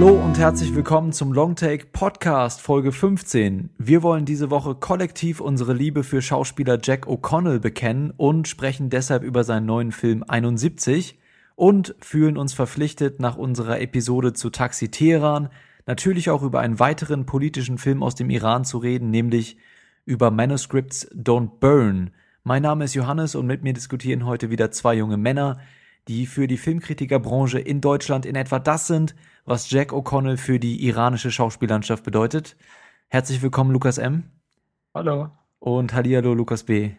Hallo und herzlich willkommen zum Longtake Podcast Folge 15. Wir wollen diese Woche kollektiv unsere Liebe für Schauspieler Jack O'Connell bekennen und sprechen deshalb über seinen neuen Film 71 und fühlen uns verpflichtet, nach unserer Episode zu Taxi Teheran natürlich auch über einen weiteren politischen Film aus dem Iran zu reden, nämlich über Manuscripts Don't Burn. Mein Name ist Johannes und mit mir diskutieren heute wieder zwei junge Männer, die für die Filmkritikerbranche in Deutschland in etwa das sind, was Jack O'Connell für die iranische Schauspiellandschaft bedeutet. Herzlich willkommen, Lukas M. Hallo. Und Hallihallo, Lukas B.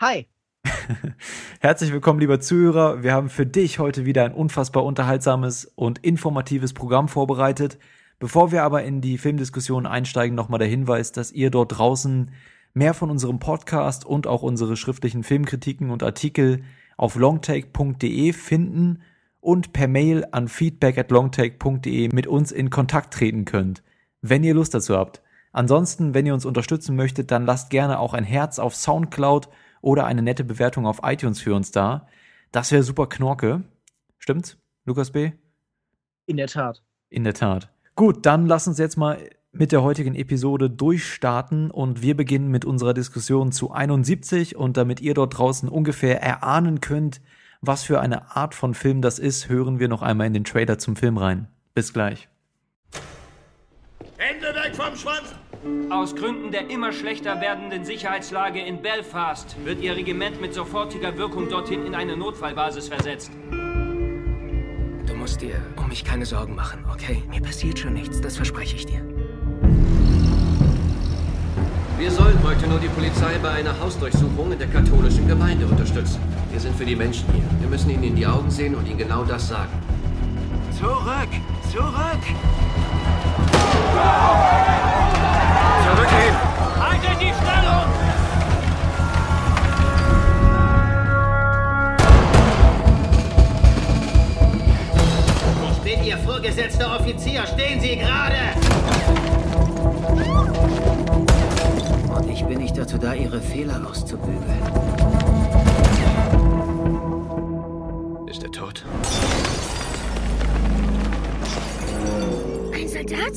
Hi. Herzlich willkommen, lieber Zuhörer. Wir haben für dich heute wieder ein unfassbar unterhaltsames und informatives Programm vorbereitet. Bevor wir aber in die Filmdiskussion einsteigen, nochmal der Hinweis, dass ihr dort draußen mehr von unserem Podcast und auch unsere schriftlichen Filmkritiken und Artikel auf longtake.de finden und per Mail an feedback at longtake.de mit uns in Kontakt treten könnt, wenn ihr Lust dazu habt. Ansonsten, wenn ihr uns unterstützen möchtet, dann lasst gerne auch ein Herz auf Soundcloud oder eine nette Bewertung auf iTunes für uns da. Das wäre super Knorke. Stimmt's, Lukas B? In der Tat. In der Tat. Gut, dann lass uns jetzt mal mit der heutigen Episode durchstarten und wir beginnen mit unserer Diskussion zu 71 und damit ihr dort draußen ungefähr erahnen könnt, was für eine Art von Film das ist, hören wir noch einmal in den Trailer zum Film rein. Bis gleich. Hände weg vom Schwanz! Aus Gründen der immer schlechter werdenden Sicherheitslage in Belfast wird Ihr Regiment mit sofortiger Wirkung dorthin in eine Notfallbasis versetzt. Du musst dir um mich keine Sorgen machen, okay? Mir passiert schon nichts, das verspreche ich dir. Wir sollen heute nur die Polizei bei einer Hausdurchsuchung in der katholischen Gemeinde unterstützen. Wir sind für die Menschen hier. Wir müssen ihnen in die Augen sehen und ihnen genau das sagen. Zurück! Zurück! Zurückgehen! Haltet die Stellung! Ich bin Ihr vorgesetzter Offizier. Stehen Sie gerade! Ich bin nicht dazu da, Ihre Fehler auszubügeln. Ist er tot? Ein Soldat?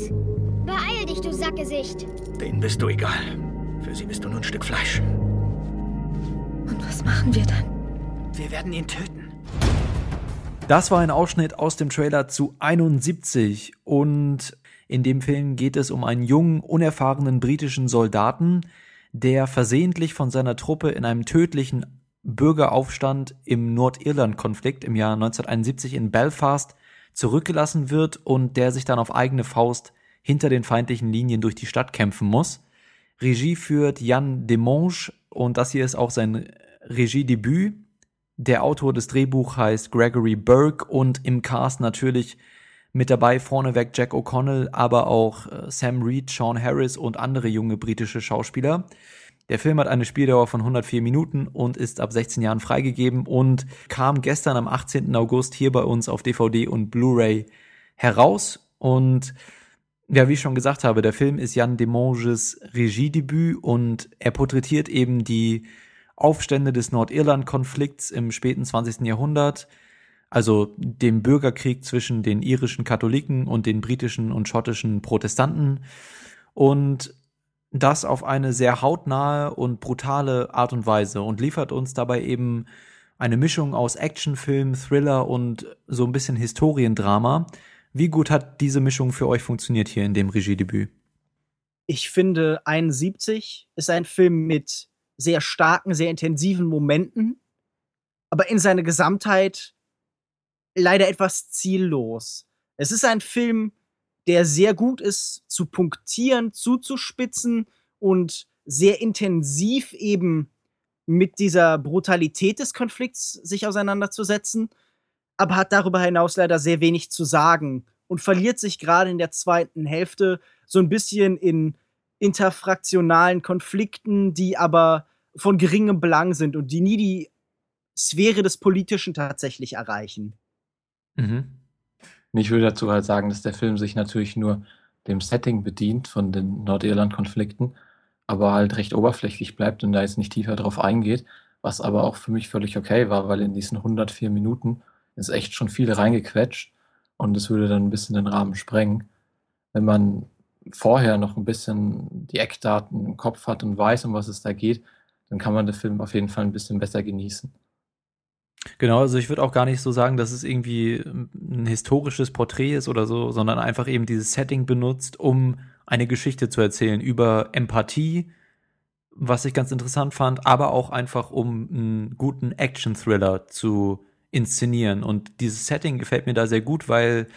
Beeil dich, du Sackgesicht. Denen bist du egal. Für sie bist du nur ein Stück Fleisch. Und was machen wir dann? Wir werden ihn töten. Das war ein Ausschnitt aus dem Trailer zu 71 und in dem Film geht es um einen jungen, unerfahrenen britischen Soldaten, der versehentlich von seiner Truppe in einem tödlichen Bürgeraufstand im Nordirland-Konflikt im Jahr 1971 in Belfast zurückgelassen wird und der sich dann auf eigene Faust hinter den feindlichen Linien durch die Stadt kämpfen muss. Regie führt Jan Demonge und das hier ist auch sein Regiedebüt. Der Autor des Drehbuchs heißt Gregory Burke und im Cast natürlich mit dabei vorneweg Jack O'Connell, aber auch äh, Sam Reed, Sean Harris und andere junge britische Schauspieler. Der Film hat eine Spieldauer von 104 Minuten und ist ab 16 Jahren freigegeben und kam gestern am 18. August hier bei uns auf DVD und Blu-ray heraus. Und ja, wie ich schon gesagt habe, der Film ist Jan Demonges Regiedebüt und er porträtiert eben die Aufstände des Nordirland-Konflikts im späten 20. Jahrhundert, also dem Bürgerkrieg zwischen den irischen Katholiken und den britischen und schottischen Protestanten. Und das auf eine sehr hautnahe und brutale Art und Weise und liefert uns dabei eben eine Mischung aus Actionfilm, Thriller und so ein bisschen Historiendrama. Wie gut hat diese Mischung für euch funktioniert hier in dem Regiedebüt? Ich finde, 71 ist ein Film mit sehr starken, sehr intensiven Momenten, aber in seiner Gesamtheit leider etwas ziellos. Es ist ein Film, der sehr gut ist, zu punktieren, zuzuspitzen und sehr intensiv eben mit dieser Brutalität des Konflikts sich auseinanderzusetzen, aber hat darüber hinaus leider sehr wenig zu sagen und verliert sich gerade in der zweiten Hälfte so ein bisschen in interfraktionalen Konflikten, die aber von geringem Belang sind und die nie die Sphäre des Politischen tatsächlich erreichen. Mhm. Ich würde dazu halt sagen, dass der Film sich natürlich nur dem Setting bedient von den Nordirland-Konflikten, aber halt recht oberflächlich bleibt und da jetzt nicht tiefer drauf eingeht, was aber auch für mich völlig okay war, weil in diesen 104 Minuten ist echt schon viel reingequetscht und es würde dann ein bisschen den Rahmen sprengen. Wenn man vorher noch ein bisschen die Eckdaten im Kopf hat und weiß, um was es da geht, dann kann man den Film auf jeden Fall ein bisschen besser genießen. Genau, also ich würde auch gar nicht so sagen, dass es irgendwie ein historisches Porträt ist oder so, sondern einfach eben dieses Setting benutzt, um eine Geschichte zu erzählen über Empathie, was ich ganz interessant fand, aber auch einfach um einen guten Action-Thriller zu inszenieren. Und dieses Setting gefällt mir da sehr gut, weil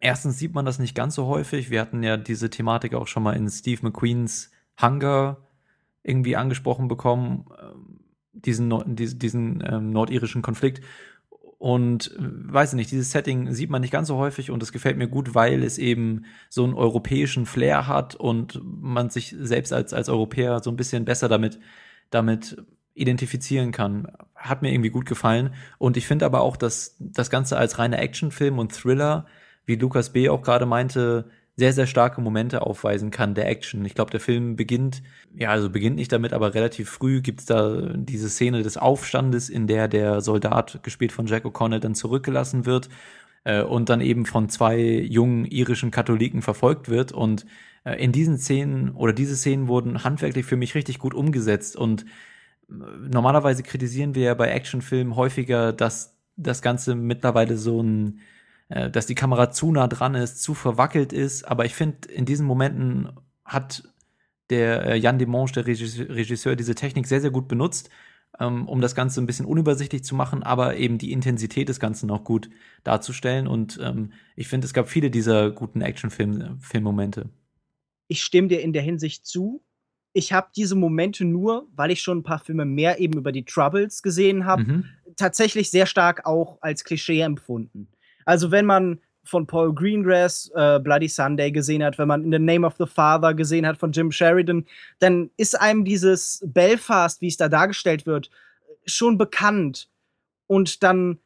erstens sieht man das nicht ganz so häufig. Wir hatten ja diese Thematik auch schon mal in Steve McQueens Hunger irgendwie angesprochen bekommen, ähm, diesen, diesen, ähm, nordirischen Konflikt. Und äh, weiß ich nicht, dieses Setting sieht man nicht ganz so häufig und es gefällt mir gut, weil es eben so einen europäischen Flair hat und man sich selbst als, als Europäer so ein bisschen besser damit, damit identifizieren kann. Hat mir irgendwie gut gefallen. Und ich finde aber auch, dass das Ganze als reiner Actionfilm und Thriller, wie Lukas B. auch gerade meinte, sehr, sehr starke Momente aufweisen kann, der Action. Ich glaube, der Film beginnt, ja, also beginnt nicht damit, aber relativ früh gibt's da diese Szene des Aufstandes, in der der Soldat, gespielt von Jack O'Connell, dann zurückgelassen wird äh, und dann eben von zwei jungen irischen Katholiken verfolgt wird. Und äh, in diesen Szenen oder diese Szenen wurden handwerklich für mich richtig gut umgesetzt. Und äh, normalerweise kritisieren wir ja bei Actionfilmen häufiger, dass das Ganze mittlerweile so ein äh, dass die Kamera zu nah dran ist, zu verwackelt ist. Aber ich finde, in diesen Momenten hat der äh, Jan Demange, der Regisseur, diese Technik sehr, sehr gut benutzt, ähm, um das Ganze ein bisschen unübersichtlich zu machen, aber eben die Intensität des Ganzen auch gut darzustellen. Und ähm, ich finde, es gab viele dieser guten Action-Filmmomente. Ich stimme dir in der Hinsicht zu. Ich habe diese Momente nur, weil ich schon ein paar Filme mehr eben über die Troubles gesehen habe, mhm. tatsächlich sehr stark auch als Klischee empfunden. Also wenn man von Paul Greengrass äh, Bloody Sunday gesehen hat, wenn man In the Name of the Father gesehen hat von Jim Sheridan, dann ist einem dieses Belfast, wie es da dargestellt wird, schon bekannt. Und dann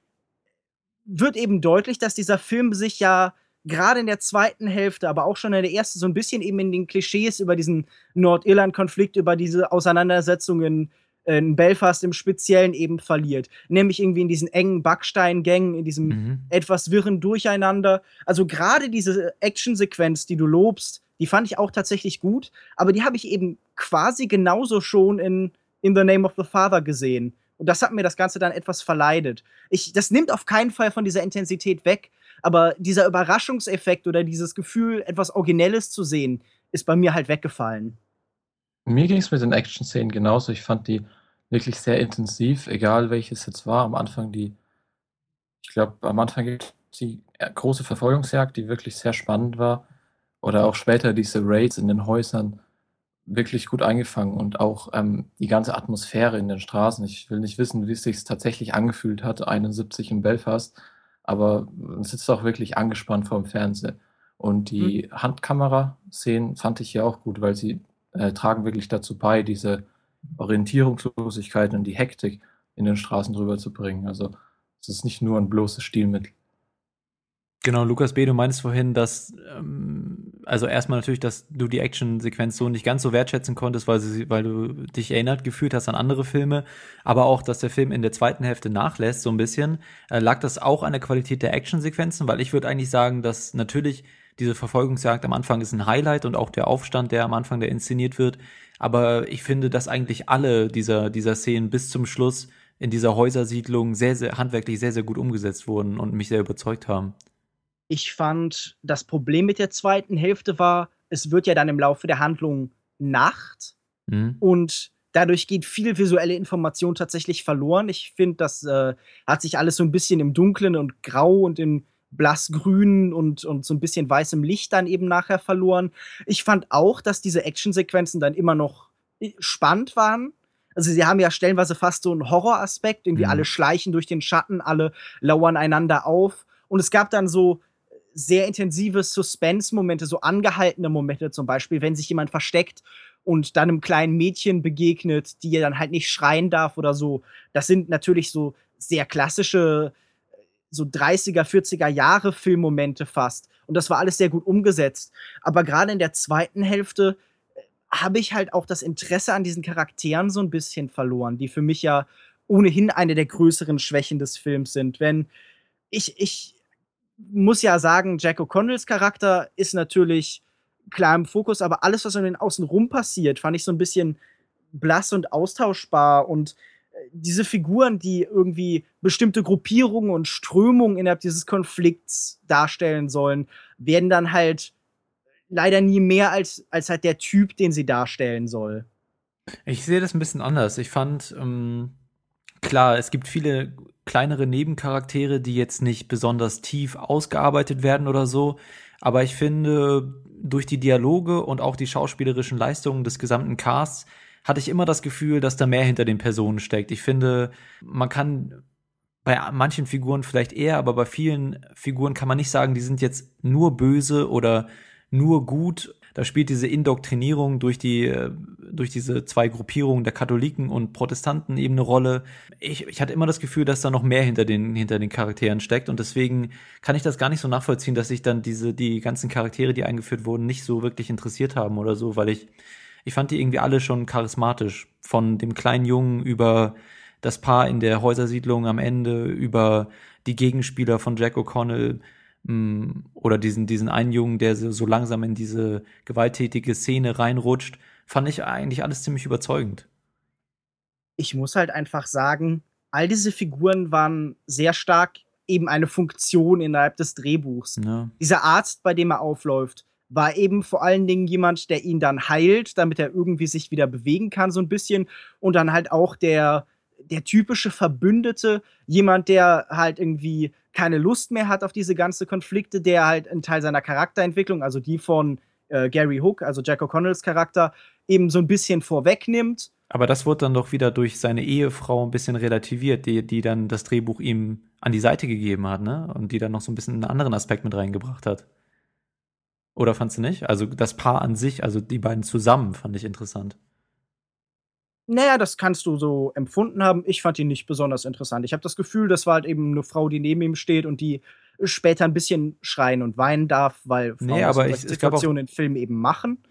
wird eben deutlich, dass dieser Film sich ja gerade in der zweiten Hälfte, aber auch schon in der ersten so ein bisschen eben in den Klischees über diesen Nordirland-Konflikt, über diese Auseinandersetzungen in Belfast im Speziellen eben verliert. Nämlich irgendwie in diesen engen Backsteingängen, in diesem mhm. etwas wirren Durcheinander. Also gerade diese Actionsequenz, die du lobst, die fand ich auch tatsächlich gut, aber die habe ich eben quasi genauso schon in In the Name of the Father gesehen. Und das hat mir das Ganze dann etwas verleidet. Ich, das nimmt auf keinen Fall von dieser Intensität weg, aber dieser Überraschungseffekt oder dieses Gefühl, etwas Originelles zu sehen, ist bei mir halt weggefallen. Mir ging es mit den Action-Szenen genauso. Ich fand die wirklich sehr intensiv, egal welches jetzt war. Am Anfang die ich glaube, am Anfang gibt die äh, große Verfolgungsjagd, die wirklich sehr spannend war. Oder auch später diese Raids in den Häusern wirklich gut eingefangen und auch ähm, die ganze Atmosphäre in den Straßen. Ich will nicht wissen, wie es sich tatsächlich angefühlt hat, 71 in Belfast, aber man sitzt auch wirklich angespannt vor dem Fernseher. Und die mhm. Handkamera-Szenen fand ich ja auch gut, weil sie äh, tragen wirklich dazu bei, diese Orientierungslosigkeit und die Hektik in den Straßen drüber zu bringen. Also es ist nicht nur ein bloßes Stilmittel. Genau, Lukas B., du meinst vorhin, dass, ähm, also erstmal natürlich, dass du die Actionsequenz so nicht ganz so wertschätzen konntest, weil, sie, weil du dich erinnert gefühlt hast an andere Filme, aber auch, dass der Film in der zweiten Hälfte nachlässt, so ein bisschen. Äh, lag das auch an der Qualität der Actionsequenzen? Weil ich würde eigentlich sagen, dass natürlich diese Verfolgungsjagd am Anfang ist ein Highlight und auch der Aufstand, der am Anfang der inszeniert wird. Aber ich finde, dass eigentlich alle dieser, dieser Szenen bis zum Schluss in dieser Häusersiedlung sehr, sehr handwerklich sehr, sehr gut umgesetzt wurden und mich sehr überzeugt haben. Ich fand, das Problem mit der zweiten Hälfte war, es wird ja dann im Laufe der Handlung Nacht mhm. und dadurch geht viel visuelle Information tatsächlich verloren. Ich finde, das äh, hat sich alles so ein bisschen im Dunklen und Grau und in blassgrün und, und so ein bisschen weißem Licht dann eben nachher verloren. Ich fand auch, dass diese Actionsequenzen dann immer noch äh, spannend waren. Also sie haben ja stellenweise fast so einen Horroraspekt, irgendwie mhm. alle schleichen durch den Schatten, alle lauern einander auf. Und es gab dann so sehr intensive Suspense-Momente, so angehaltene Momente zum Beispiel, wenn sich jemand versteckt und dann einem kleinen Mädchen begegnet, die dann halt nicht schreien darf oder so. Das sind natürlich so sehr klassische so 30er, 40er Jahre Filmmomente fast. Und das war alles sehr gut umgesetzt. Aber gerade in der zweiten Hälfte äh, habe ich halt auch das Interesse an diesen Charakteren so ein bisschen verloren, die für mich ja ohnehin eine der größeren Schwächen des Films sind. Wenn ich, ich muss ja sagen, Jack O'Connells Charakter ist natürlich klar im Fokus, aber alles, was um den Außen rum passiert, fand ich so ein bisschen blass und austauschbar und diese Figuren, die irgendwie bestimmte Gruppierungen und Strömungen innerhalb dieses Konflikts darstellen sollen, werden dann halt leider nie mehr als, als halt der Typ, den sie darstellen soll. Ich sehe das ein bisschen anders. Ich fand, ähm, klar, es gibt viele kleinere Nebencharaktere, die jetzt nicht besonders tief ausgearbeitet werden oder so. Aber ich finde, durch die Dialoge und auch die schauspielerischen Leistungen des gesamten Casts hatte ich immer das Gefühl, dass da mehr hinter den Personen steckt. Ich finde, man kann bei manchen Figuren vielleicht eher, aber bei vielen Figuren kann man nicht sagen, die sind jetzt nur böse oder nur gut. Da spielt diese Indoktrinierung durch die, äh, durch diese zwei Gruppierungen der Katholiken und Protestanten eben eine Rolle. Ich, ich hatte immer das Gefühl, dass da noch mehr hinter den, hinter den Charakteren steckt und deswegen kann ich das gar nicht so nachvollziehen, dass sich dann diese, die ganzen Charaktere, die eingeführt wurden, nicht so wirklich interessiert haben oder so, weil ich, ich fand die irgendwie alle schon charismatisch. Von dem kleinen Jungen über das Paar in der Häusersiedlung am Ende, über die Gegenspieler von Jack O'Connell, Mm, oder diesen, diesen einen Jungen, der so, so langsam in diese gewalttätige Szene reinrutscht, fand ich eigentlich alles ziemlich überzeugend. Ich muss halt einfach sagen, all diese Figuren waren sehr stark eben eine Funktion innerhalb des Drehbuchs. Ja. Dieser Arzt, bei dem er aufläuft, war eben vor allen Dingen jemand, der ihn dann heilt, damit er irgendwie sich wieder bewegen kann, so ein bisschen. Und dann halt auch der, der typische Verbündete, jemand, der halt irgendwie keine Lust mehr hat auf diese ganzen Konflikte, der halt einen Teil seiner Charakterentwicklung, also die von äh, Gary Hook, also Jack O'Connells Charakter, eben so ein bisschen vorwegnimmt. Aber das wurde dann doch wieder durch seine Ehefrau ein bisschen relativiert, die, die dann das Drehbuch ihm an die Seite gegeben hat, ne? Und die dann noch so ein bisschen einen anderen Aspekt mit reingebracht hat. Oder fandst du nicht? Also das Paar an sich, also die beiden zusammen, fand ich interessant. Naja, das kannst du so empfunden haben. Ich fand ihn nicht besonders interessant. Ich habe das Gefühl, das war halt eben eine Frau, die neben ihm steht und die später ein bisschen schreien und weinen darf, weil Frauen nee, aber ich, Situationen in Filmen eben machen.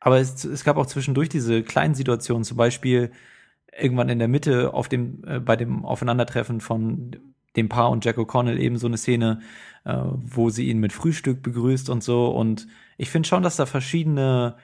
Aber es, es, gab auch zwischendurch diese kleinen Situationen, zum Beispiel irgendwann in der Mitte auf dem, äh, bei dem Aufeinandertreffen von dem Paar und Jack O'Connell eben so eine Szene, äh, wo sie ihn mit Frühstück begrüßt und so. Und ich finde schon, dass da verschiedene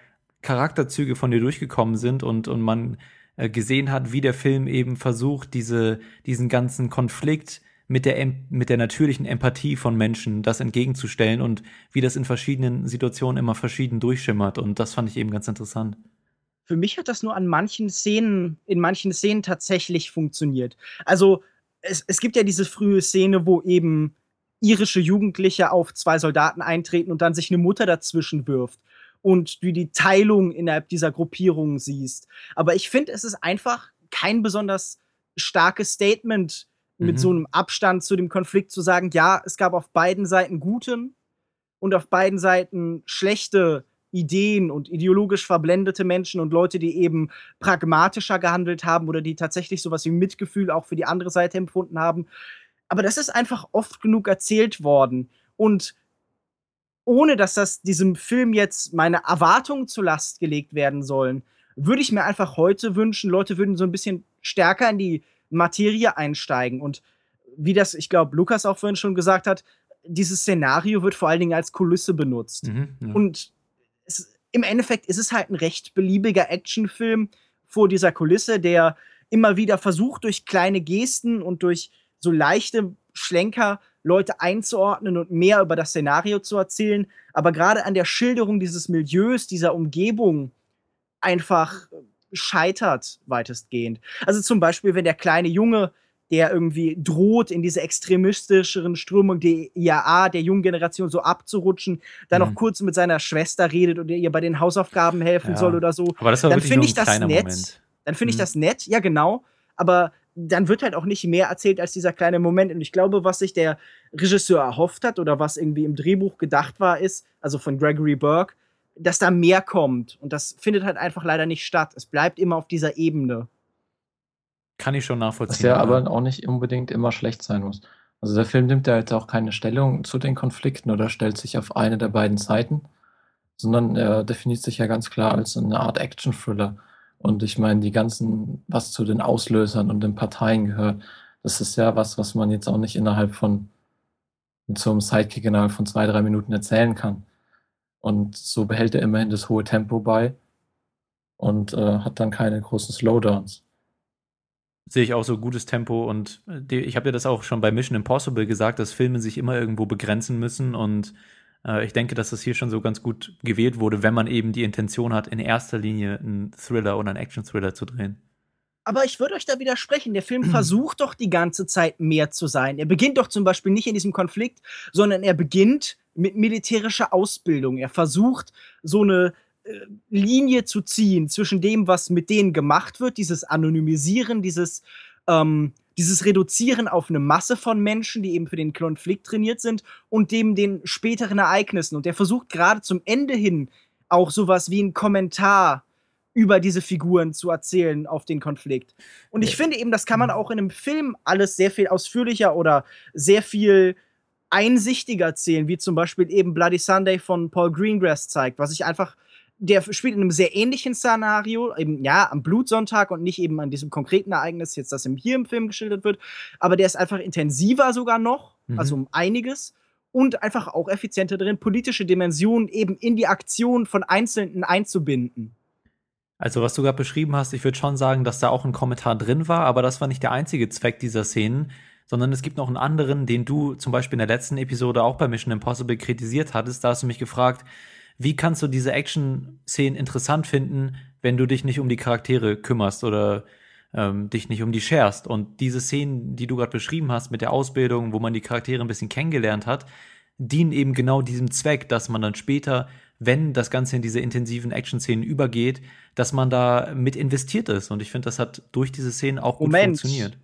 Charakterzüge von dir durchgekommen sind und, und man äh, gesehen hat, wie der Film eben versucht, diese, diesen ganzen Konflikt mit der, mit der natürlichen Empathie von Menschen das entgegenzustellen und wie das in verschiedenen Situationen immer verschieden durchschimmert. Und das fand ich eben ganz interessant. Für mich hat das nur an manchen Szenen, in manchen Szenen tatsächlich funktioniert. Also, es, es gibt ja diese frühe Szene, wo eben irische Jugendliche auf zwei Soldaten eintreten und dann sich eine Mutter dazwischen wirft und du die Teilung innerhalb dieser Gruppierung siehst. Aber ich finde, es ist einfach kein besonders starkes Statement mit mhm. so einem Abstand zu dem Konflikt zu sagen, ja, es gab auf beiden Seiten gute und auf beiden Seiten schlechte Ideen und ideologisch verblendete Menschen und Leute, die eben pragmatischer gehandelt haben oder die tatsächlich sowas wie Mitgefühl auch für die andere Seite empfunden haben. Aber das ist einfach oft genug erzählt worden. Und ohne dass das diesem Film jetzt meine Erwartungen zur Last gelegt werden sollen, würde ich mir einfach heute wünschen, Leute würden so ein bisschen stärker in die Materie einsteigen. Und wie das, ich glaube, Lukas auch vorhin schon gesagt hat, dieses Szenario wird vor allen Dingen als Kulisse benutzt. Mhm, ja. Und im Endeffekt ist es halt ein recht beliebiger Actionfilm vor dieser Kulisse, der immer wieder versucht, durch kleine Gesten und durch so leichte Schlenker Leute einzuordnen und mehr über das Szenario zu erzählen. Aber gerade an der Schilderung dieses Milieus, dieser Umgebung einfach scheitert weitestgehend. Also zum Beispiel, wenn der kleine Junge, der irgendwie droht, in diese extremistischeren Strömung der IAA, der jungen Generation so abzurutschen, dann mhm. noch kurz mit seiner Schwester redet und ihr bei den Hausaufgaben helfen ja. soll oder so. Aber das war dann finde ich das nett. Moment. Dann finde ich mhm. das nett, ja genau. Aber dann wird halt auch nicht mehr erzählt als dieser kleine Moment. Und ich glaube, was sich der Regisseur erhofft hat oder was irgendwie im Drehbuch gedacht war, ist, also von Gregory Burke, dass da mehr kommt. Und das findet halt einfach leider nicht statt. Es bleibt immer auf dieser Ebene. Kann ich schon nachvollziehen. Was ja aber auch nicht unbedingt immer schlecht sein muss. Also der Film nimmt ja jetzt auch keine Stellung zu den Konflikten oder stellt sich auf eine der beiden Seiten, sondern er definiert sich ja ganz klar als eine Art Action-Thriller. Und ich meine, die ganzen, was zu den Auslösern und den Parteien gehört, das ist ja was, was man jetzt auch nicht innerhalb von einem Sidekick innerhalb von zwei, drei Minuten erzählen kann. Und so behält er immerhin das hohe Tempo bei und äh, hat dann keine großen Slowdowns. Sehe ich auch so gutes Tempo und äh, ich habe ja das auch schon bei Mission Impossible gesagt, dass Filme sich immer irgendwo begrenzen müssen und äh, ich denke, dass das hier schon so ganz gut gewählt wurde, wenn man eben die Intention hat, in erster Linie einen Thriller oder einen Action-Thriller zu drehen. Aber ich würde euch da widersprechen. Der Film versucht doch die ganze Zeit mehr zu sein. Er beginnt doch zum Beispiel nicht in diesem Konflikt, sondern er beginnt mit militärischer Ausbildung. Er versucht so eine Linie zu ziehen zwischen dem, was mit denen gemacht wird, dieses Anonymisieren, dieses ähm, dieses Reduzieren auf eine Masse von Menschen, die eben für den Konflikt trainiert sind, und dem den späteren Ereignissen. Und der versucht gerade zum Ende hin auch sowas wie ein Kommentar über diese Figuren zu erzählen auf den Konflikt. Und ich finde eben, das kann man mhm. auch in einem Film alles sehr viel ausführlicher oder sehr viel einsichtiger erzählen, wie zum Beispiel eben Bloody Sunday von Paul Greengrass zeigt, was ich einfach der spielt in einem sehr ähnlichen Szenario, eben ja, am Blutsonntag und nicht eben an diesem konkreten Ereignis, jetzt das hier im Film geschildert wird, aber der ist einfach intensiver sogar noch, mhm. also um einiges und einfach auch effizienter drin, politische Dimensionen eben in die Aktion von Einzelnen einzubinden. Also, was du gerade beschrieben hast, ich würde schon sagen, dass da auch ein Kommentar drin war, aber das war nicht der einzige Zweck dieser Szenen, sondern es gibt noch einen anderen, den du zum Beispiel in der letzten Episode auch bei Mission Impossible kritisiert hattest. Da hast du mich gefragt, wie kannst du diese Action-Szenen interessant finden, wenn du dich nicht um die Charaktere kümmerst oder ähm, dich nicht um die scherst? Und diese Szenen, die du gerade beschrieben hast mit der Ausbildung, wo man die Charaktere ein bisschen kennengelernt hat, dienen eben genau diesem Zweck, dass man dann später, wenn das Ganze in diese intensiven Action-Szenen übergeht, dass man da mit investiert ist. Und ich finde, das hat durch diese Szenen auch gut Moment. funktioniert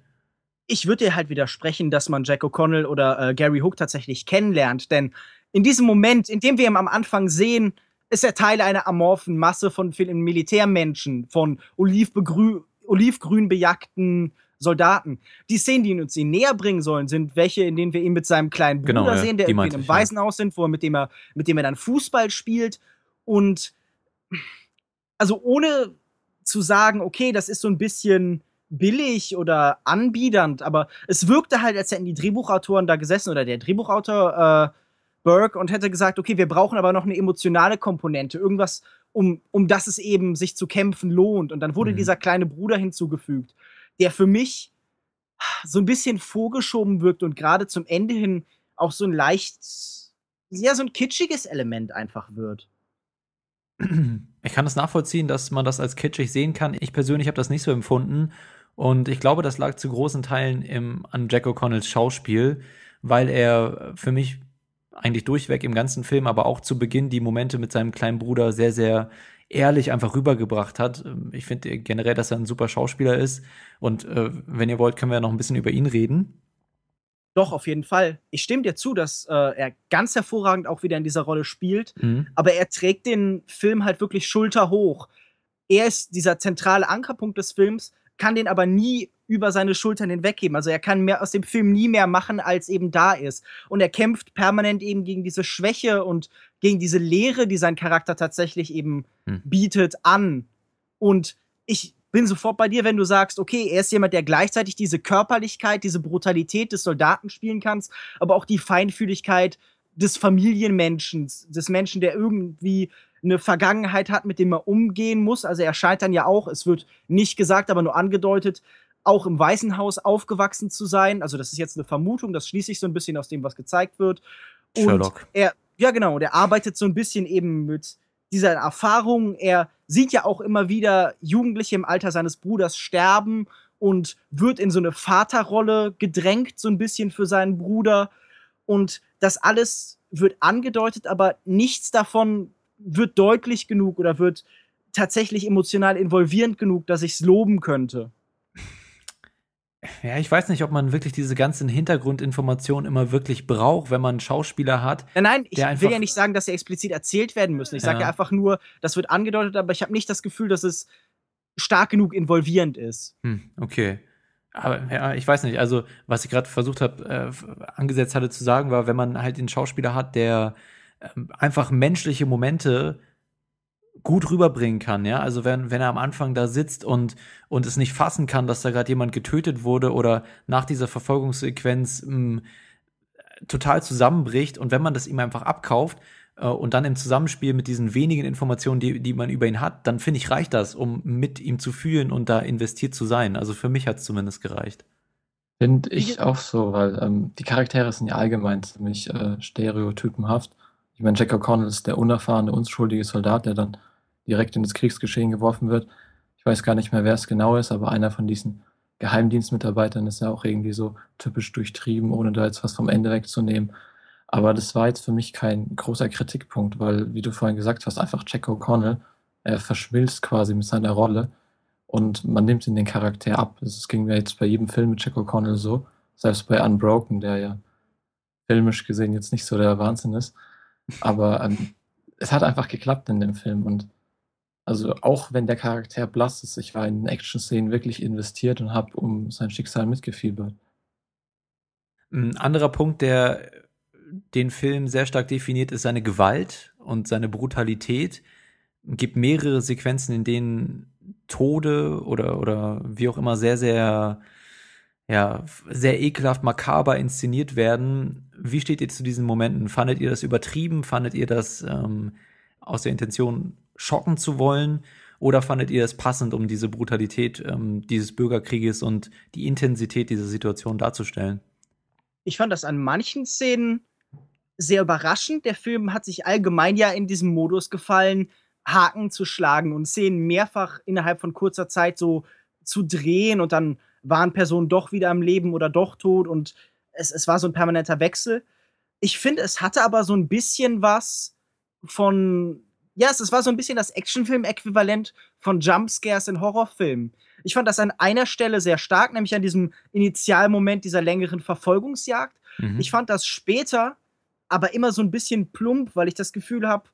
ich würde dir halt widersprechen, dass man Jack O'Connell oder äh, Gary Hook tatsächlich kennenlernt, denn in diesem Moment, in dem wir ihn am Anfang sehen, ist er Teil einer amorphen Masse von vielen Militärmenschen, von olivgrün bejagten Soldaten. Die Szenen, die uns ihn näher bringen sollen, sind welche, in denen wir ihn mit seinem kleinen Bruder genau, ja, sehen, der irgendwie in einem Waisenhaus sind, wo er mit dem er, mit dem er dann Fußball spielt. Und also ohne zu sagen, okay, das ist so ein bisschen billig oder anbiedernd, aber es wirkte halt, als hätten die Drehbuchautoren da gesessen oder der Drehbuchautor äh, Burke und hätte gesagt, okay, wir brauchen aber noch eine emotionale Komponente, irgendwas, um, um das es eben sich zu kämpfen lohnt. Und dann wurde mhm. dieser kleine Bruder hinzugefügt, der für mich so ein bisschen vorgeschoben wirkt und gerade zum Ende hin auch so ein leicht, ja, so ein kitschiges Element einfach wird. Ich kann das nachvollziehen, dass man das als kitschig sehen kann. Ich persönlich habe das nicht so empfunden. Und ich glaube, das lag zu großen Teilen im, an Jack O'Connells Schauspiel, weil er für mich eigentlich durchweg im ganzen Film, aber auch zu Beginn die Momente mit seinem kleinen Bruder sehr, sehr ehrlich einfach rübergebracht hat. Ich finde generell, dass er ein super Schauspieler ist. Und äh, wenn ihr wollt, können wir noch ein bisschen über ihn reden. Doch, auf jeden Fall. Ich stimme dir zu, dass äh, er ganz hervorragend auch wieder in dieser Rolle spielt. Mhm. Aber er trägt den Film halt wirklich schulterhoch. Er ist dieser zentrale Ankerpunkt des Films, kann den aber nie über seine Schultern hinweggeben. Also er kann mehr aus dem Film nie mehr machen, als eben da ist. Und er kämpft permanent eben gegen diese Schwäche und gegen diese Leere, die sein Charakter tatsächlich eben hm. bietet, an. Und ich bin sofort bei dir, wenn du sagst, okay, er ist jemand, der gleichzeitig diese Körperlichkeit, diese Brutalität des Soldaten spielen kannst, aber auch die Feinfühligkeit des Familienmenschen, des Menschen, der irgendwie eine Vergangenheit hat, mit dem er umgehen muss. Also er scheint dann ja auch, es wird nicht gesagt, aber nur angedeutet, auch im Waisenhaus aufgewachsen zu sein. Also das ist jetzt eine Vermutung, das schließe ich so ein bisschen aus dem, was gezeigt wird. Und Sherlock. Er, ja genau, der arbeitet so ein bisschen eben mit dieser Erfahrung. Er sieht ja auch immer wieder Jugendliche im Alter seines Bruders sterben und wird in so eine Vaterrolle gedrängt, so ein bisschen für seinen Bruder. Und das alles wird angedeutet, aber nichts davon wird deutlich genug oder wird tatsächlich emotional involvierend genug, dass ich es loben könnte. Ja, ich weiß nicht, ob man wirklich diese ganzen Hintergrundinformationen immer wirklich braucht, wenn man einen Schauspieler hat. Nein, nein, ich will ja nicht sagen, dass sie explizit erzählt werden müssen. Ich sage ja. ja einfach nur, das wird angedeutet, aber ich habe nicht das Gefühl, dass es stark genug involvierend ist. Hm, okay. Aber ja, ich weiß nicht, also was ich gerade versucht habe, äh, angesetzt hatte zu sagen, war, wenn man halt einen Schauspieler hat, der äh, einfach menschliche Momente gut rüberbringen kann, ja. Also wenn, wenn er am Anfang da sitzt und, und es nicht fassen kann, dass da gerade jemand getötet wurde oder nach dieser Verfolgungssequenz mh, hm, total zusammenbricht und wenn man das ihm einfach abkauft äh, und dann im Zusammenspiel mit diesen wenigen Informationen, die, die man über ihn hat, dann finde ich, reicht das, um mit ihm zu fühlen und da investiert zu sein. Also für mich hat es zumindest gereicht. Finde ich auch so, weil ähm, die Charaktere sind ja allgemein ziemlich äh, stereotypenhaft. Ich meine, Jack O'Connell ist der unerfahrene, unschuldige Soldat, der dann direkt in das Kriegsgeschehen geworfen wird. Ich weiß gar nicht mehr, wer es genau ist, aber einer von diesen Geheimdienstmitarbeitern ist ja auch irgendwie so typisch durchtrieben, ohne da jetzt was vom Ende wegzunehmen. Aber das war jetzt für mich kein großer Kritikpunkt, weil, wie du vorhin gesagt hast, einfach Jack O'Connell, er verschmilzt quasi mit seiner Rolle und man nimmt ihn den Charakter ab. Das ging mir jetzt bei jedem Film mit Jack O'Connell so, selbst bei Unbroken, der ja filmisch gesehen jetzt nicht so der Wahnsinn ist. Aber ähm, es hat einfach geklappt in dem Film und also auch wenn der Charakter blass ist, ich war in Action-Szenen wirklich investiert und habe um sein Schicksal mitgefiebert. Ein anderer Punkt, der den Film sehr stark definiert, ist seine Gewalt und seine Brutalität. Es gibt mehrere Sequenzen, in denen Tode oder, oder wie auch immer sehr, sehr, ja, sehr ekelhaft makaber inszeniert werden. Wie steht ihr zu diesen Momenten? Fandet ihr das übertrieben? Fandet ihr das ähm, aus der Intention schocken zu wollen? Oder fandet ihr es passend, um diese Brutalität ähm, dieses Bürgerkrieges und die Intensität dieser Situation darzustellen? Ich fand das an manchen Szenen sehr überraschend. Der Film hat sich allgemein ja in diesem Modus gefallen, Haken zu schlagen und Szenen mehrfach innerhalb von kurzer Zeit so zu drehen und dann waren Personen doch wieder am Leben oder doch tot und es, es war so ein permanenter Wechsel. Ich finde, es hatte aber so ein bisschen was von ja, es, es war so ein bisschen das Actionfilm-Äquivalent von Jumpscares in Horrorfilmen. Ich fand das an einer Stelle sehr stark, nämlich an diesem Initialmoment dieser längeren Verfolgungsjagd. Mhm. Ich fand das später aber immer so ein bisschen plump, weil ich das Gefühl habe,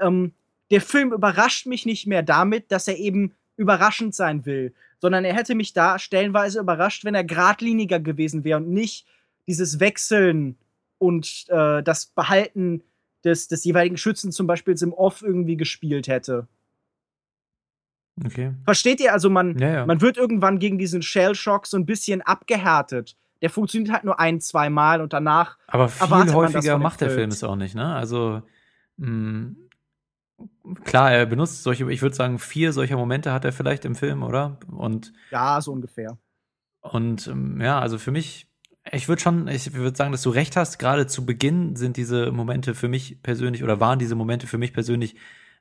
ähm, der Film überrascht mich nicht mehr damit, dass er eben überraschend sein will, sondern er hätte mich da stellenweise überrascht, wenn er geradliniger gewesen wäre und nicht dieses Wechseln und äh, das Behalten des, des jeweiligen Schützen zum Beispiel im Off irgendwie gespielt hätte. Okay. Versteht ihr? Also man, ja, ja. man wird irgendwann gegen diesen Shell-Shock so ein bisschen abgehärtet. Der funktioniert halt nur ein, zwei Mal und danach. Aber viel häufiger macht der Film es auch nicht, ne? Also mh, klar, er benutzt solche, ich würde sagen, vier solcher Momente hat er vielleicht im Film, oder? Und ja, so ungefähr. Und ähm, ja, also für mich ich würde schon, ich würde sagen, dass du recht hast. Gerade zu Beginn sind diese Momente für mich persönlich oder waren diese Momente für mich persönlich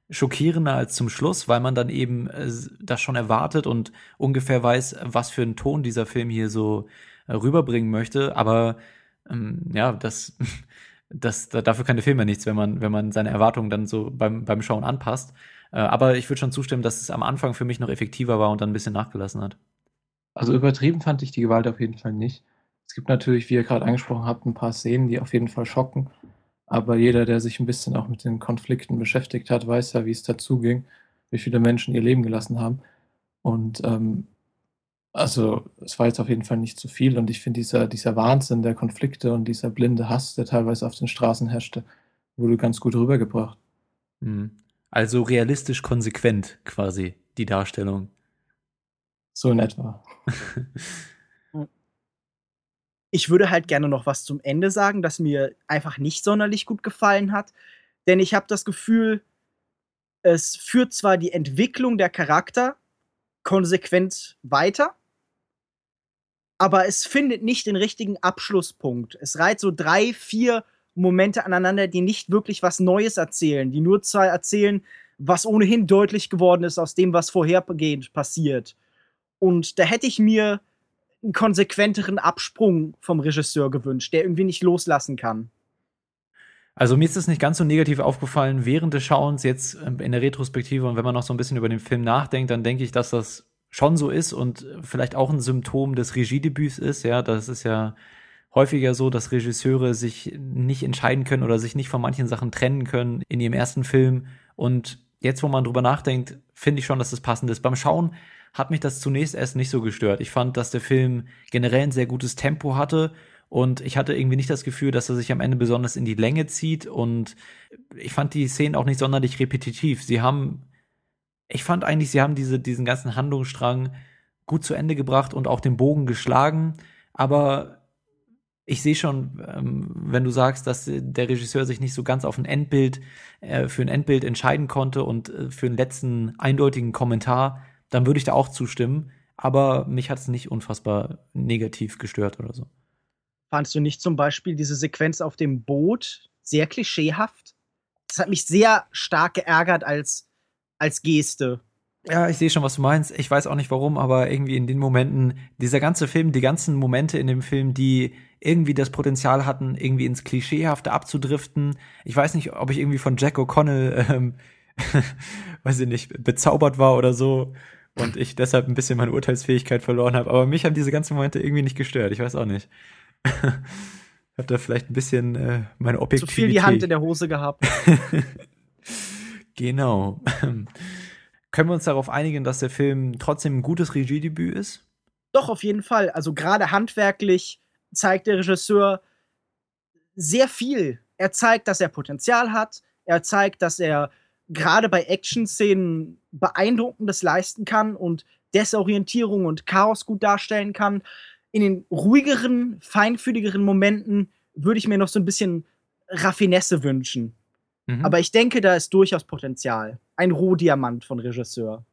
schockierender als zum Schluss, weil man dann eben äh, das schon erwartet und ungefähr weiß, was für einen Ton dieser Film hier so äh, rüberbringen möchte. Aber ähm, ja, das, das, dafür kann der Film ja nichts, wenn man, wenn man seine Erwartungen dann so beim, beim Schauen anpasst. Äh, aber ich würde schon zustimmen, dass es am Anfang für mich noch effektiver war und dann ein bisschen nachgelassen hat. Also übertrieben fand ich die Gewalt auf jeden Fall nicht. Es gibt natürlich, wie ihr gerade angesprochen habt, ein paar Szenen, die auf jeden Fall schocken. Aber jeder, der sich ein bisschen auch mit den Konflikten beschäftigt hat, weiß ja, wie es dazu ging, wie viele Menschen ihr Leben gelassen haben. Und ähm, also es war jetzt auf jeden Fall nicht zu viel. Und ich finde, dieser, dieser Wahnsinn der Konflikte und dieser blinde Hass, der teilweise auf den Straßen herrschte, wurde ganz gut rübergebracht. Hm. Also realistisch konsequent quasi die Darstellung. So in etwa. Ich würde halt gerne noch was zum Ende sagen, das mir einfach nicht sonderlich gut gefallen hat. Denn ich habe das Gefühl, es führt zwar die Entwicklung der Charakter konsequent weiter, aber es findet nicht den richtigen Abschlusspunkt. Es reiht so drei, vier Momente aneinander, die nicht wirklich was Neues erzählen, die nur zwei erzählen, was ohnehin deutlich geworden ist aus dem, was vorhergehend passiert. Und da hätte ich mir einen konsequenteren Absprung vom Regisseur gewünscht, der irgendwie nicht loslassen kann. Also mir ist es nicht ganz so negativ aufgefallen während des Schauens jetzt ähm, in der Retrospektive und wenn man noch so ein bisschen über den Film nachdenkt, dann denke ich, dass das schon so ist und vielleicht auch ein Symptom des Regiedebüts ist. Ja, das ist ja häufiger so, dass Regisseure sich nicht entscheiden können oder sich nicht von manchen Sachen trennen können in ihrem ersten Film. Und jetzt, wo man drüber nachdenkt, finde ich schon, dass das passend ist. Beim Schauen hat mich das zunächst erst nicht so gestört. Ich fand, dass der Film generell ein sehr gutes Tempo hatte und ich hatte irgendwie nicht das Gefühl, dass er sich am Ende besonders in die Länge zieht und ich fand die Szenen auch nicht sonderlich repetitiv. Sie haben, ich fand eigentlich, sie haben diese, diesen ganzen Handlungsstrang gut zu Ende gebracht und auch den Bogen geschlagen, aber ich sehe schon, ähm, wenn du sagst, dass der Regisseur sich nicht so ganz auf ein Endbild, äh, für ein Endbild entscheiden konnte und äh, für einen letzten eindeutigen Kommentar, dann würde ich da auch zustimmen. Aber mich hat es nicht unfassbar negativ gestört oder so. Fandest du nicht zum Beispiel diese Sequenz auf dem Boot sehr klischeehaft? Das hat mich sehr stark geärgert als, als Geste. Ja, ich sehe schon, was du meinst. Ich weiß auch nicht warum, aber irgendwie in den Momenten, dieser ganze Film, die ganzen Momente in dem Film, die irgendwie das Potenzial hatten, irgendwie ins Klischeehafte abzudriften. Ich weiß nicht, ob ich irgendwie von Jack O'Connell, ähm, weiß ich nicht, bezaubert war oder so und ich deshalb ein bisschen meine Urteilsfähigkeit verloren habe. Aber mich haben diese ganzen Momente irgendwie nicht gestört. Ich weiß auch nicht. hab da vielleicht ein bisschen äh, meine Objektivität. Zu viel die Hand in der Hose gehabt. genau. Können wir uns darauf einigen, dass der Film trotzdem ein gutes Regiedebüt ist? Doch, auf jeden Fall. Also gerade handwerklich zeigt der Regisseur sehr viel. Er zeigt, dass er Potenzial hat. Er zeigt, dass er gerade bei Action-Szenen Beeindruckendes leisten kann und Desorientierung und Chaos gut darstellen kann. In den ruhigeren, feinfühligeren Momenten würde ich mir noch so ein bisschen Raffinesse wünschen. Mhm. Aber ich denke, da ist durchaus Potenzial. Ein Rohdiamant von Regisseur.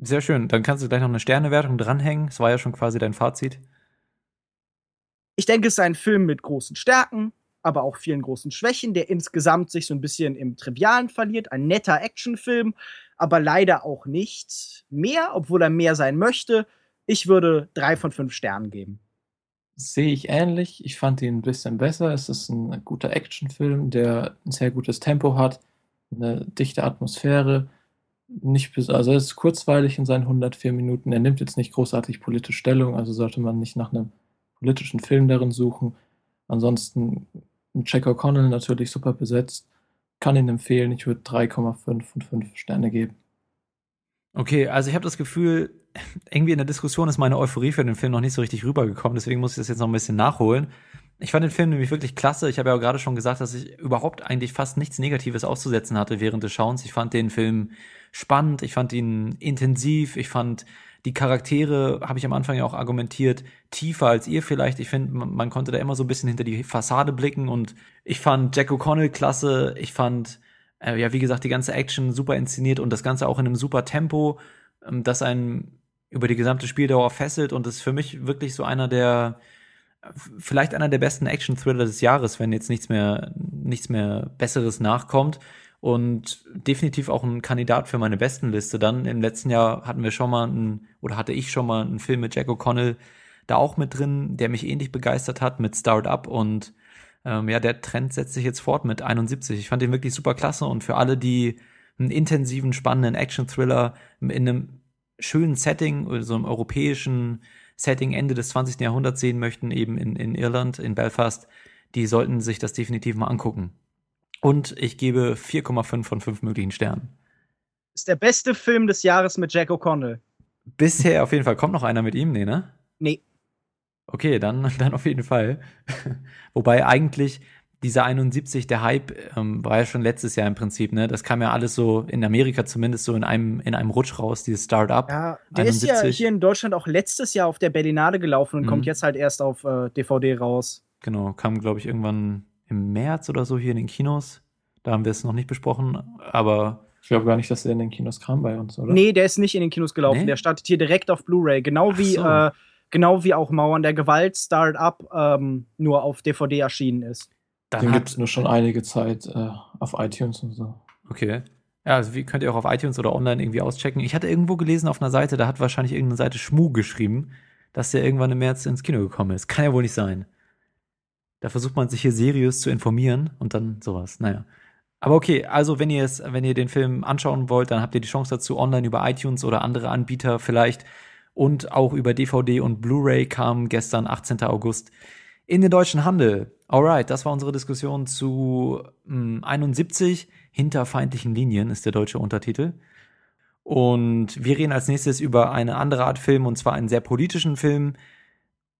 Sehr schön. Dann kannst du gleich noch eine Sternewertung dranhängen. Das war ja schon quasi dein Fazit. Ich denke, es ist ein Film mit großen Stärken, aber auch vielen großen Schwächen, der insgesamt sich so ein bisschen im Trivialen verliert. Ein netter Actionfilm, aber leider auch nicht mehr, obwohl er mehr sein möchte. Ich würde drei von fünf Sternen geben. Sehe ich ähnlich. Ich fand ihn ein bisschen besser. Es ist ein guter Actionfilm, der ein sehr gutes Tempo hat, eine dichte Atmosphäre. Nicht, also er ist kurzweilig in seinen 104 Minuten. Er nimmt jetzt nicht großartig politisch Stellung, also sollte man nicht nach einem politischen Film darin suchen. Ansonsten Jack O'Connell natürlich super besetzt. Kann ihn empfehlen. Ich würde 3,5 von 5 Sterne geben. Okay, also ich habe das Gefühl, irgendwie in der Diskussion ist meine Euphorie für den Film noch nicht so richtig rübergekommen, deswegen muss ich das jetzt noch ein bisschen nachholen. Ich fand den Film nämlich wirklich klasse. Ich habe ja auch gerade schon gesagt, dass ich überhaupt eigentlich fast nichts Negatives auszusetzen hatte während des Schauens. Ich fand den Film spannend, ich fand ihn intensiv, ich fand die Charaktere, habe ich am Anfang ja auch argumentiert, tiefer als ihr vielleicht. Ich finde, man, man, konnte da immer so ein bisschen hinter die Fassade blicken und ich fand Jack O'Connell klasse. Ich fand, äh, ja, wie gesagt, die ganze Action super inszeniert und das Ganze auch in einem super Tempo, ähm, das einen über die gesamte Spieldauer fesselt und ist für mich wirklich so einer der, vielleicht einer der besten Action-Thriller des Jahres, wenn jetzt nichts mehr, nichts mehr Besseres nachkommt und definitiv auch ein Kandidat für meine besten Liste. Dann im letzten Jahr hatten wir schon mal einen, oder hatte ich schon mal einen Film mit Jack O'Connell da auch mit drin, der mich ähnlich begeistert hat mit Startup und ähm, ja, der Trend setzt sich jetzt fort mit 71. Ich fand den wirklich super klasse und für alle, die einen intensiven, spannenden Action-Thriller in einem schönen Setting, so einem europäischen Setting Ende des 20. Jahrhunderts sehen möchten, eben in, in Irland, in Belfast, die sollten sich das definitiv mal angucken. Und ich gebe 4,5 von 5 möglichen Sternen. Ist der beste Film des Jahres mit Jack O'Connell. Bisher auf jeden Fall. Kommt noch einer mit ihm? Nee, ne? Nee. Okay, dann, dann auf jeden Fall. Wobei eigentlich dieser 71, der Hype, ähm, war ja schon letztes Jahr im Prinzip, ne? Das kam ja alles so in Amerika zumindest so in einem, in einem Rutsch raus, dieses Start-up. Ja, der 71. ist ja hier in Deutschland auch letztes Jahr auf der Berlinade gelaufen und mhm. kommt jetzt halt erst auf äh, DVD raus. Genau, kam, glaube ich, irgendwann im März oder so hier in den Kinos. Da haben wir es noch nicht besprochen, aber. Ich glaube gar nicht, dass der in den Kinos kam bei uns, oder? Nee, der ist nicht in den Kinos gelaufen. Nee? Der startet hier direkt auf Blu-ray. Genau wie, so. äh, genau wie auch Mauern der Gewalt Start-up ähm, nur auf DVD erschienen ist. Dann den gibt es nur schon einige Zeit äh, auf iTunes und so. Okay. Ja, also wie könnt ihr auch auf iTunes oder online irgendwie auschecken. Ich hatte irgendwo gelesen auf einer Seite, da hat wahrscheinlich irgendeine Seite Schmu geschrieben, dass der irgendwann im März ins Kino gekommen ist. Kann ja wohl nicht sein. Da versucht man sich hier seriös zu informieren und dann sowas. Naja. Aber okay, also wenn ihr es, wenn ihr den Film anschauen wollt, dann habt ihr die Chance dazu online über iTunes oder andere Anbieter vielleicht und auch über DVD und Blu-ray kam gestern 18. August in den deutschen Handel. Alright, das war unsere Diskussion zu mh, 71 hinter feindlichen Linien ist der deutsche Untertitel. Und wir reden als nächstes über eine andere Art Film und zwar einen sehr politischen Film,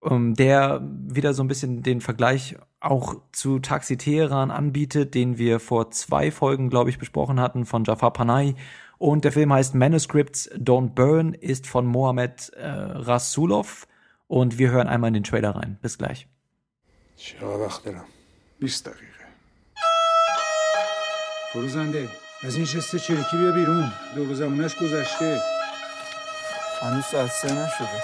ähm, der wieder so ein bisschen den Vergleich auch zu Taxi Teheran anbietet, den wir vor zwei Folgen, glaube ich, besprochen hatten von Jafar Panay. Und der Film heißt Manuscripts Don't Burn, ist von Mohamed äh, Rasulov. Und wir hören einmal in den Trailer rein. Bis gleich. چقدر وقت دارم 20 دقیقه فروزنده از این شسته چرکی بیا بیرون دور زمونش گذشته هنوز ساعت سه نشده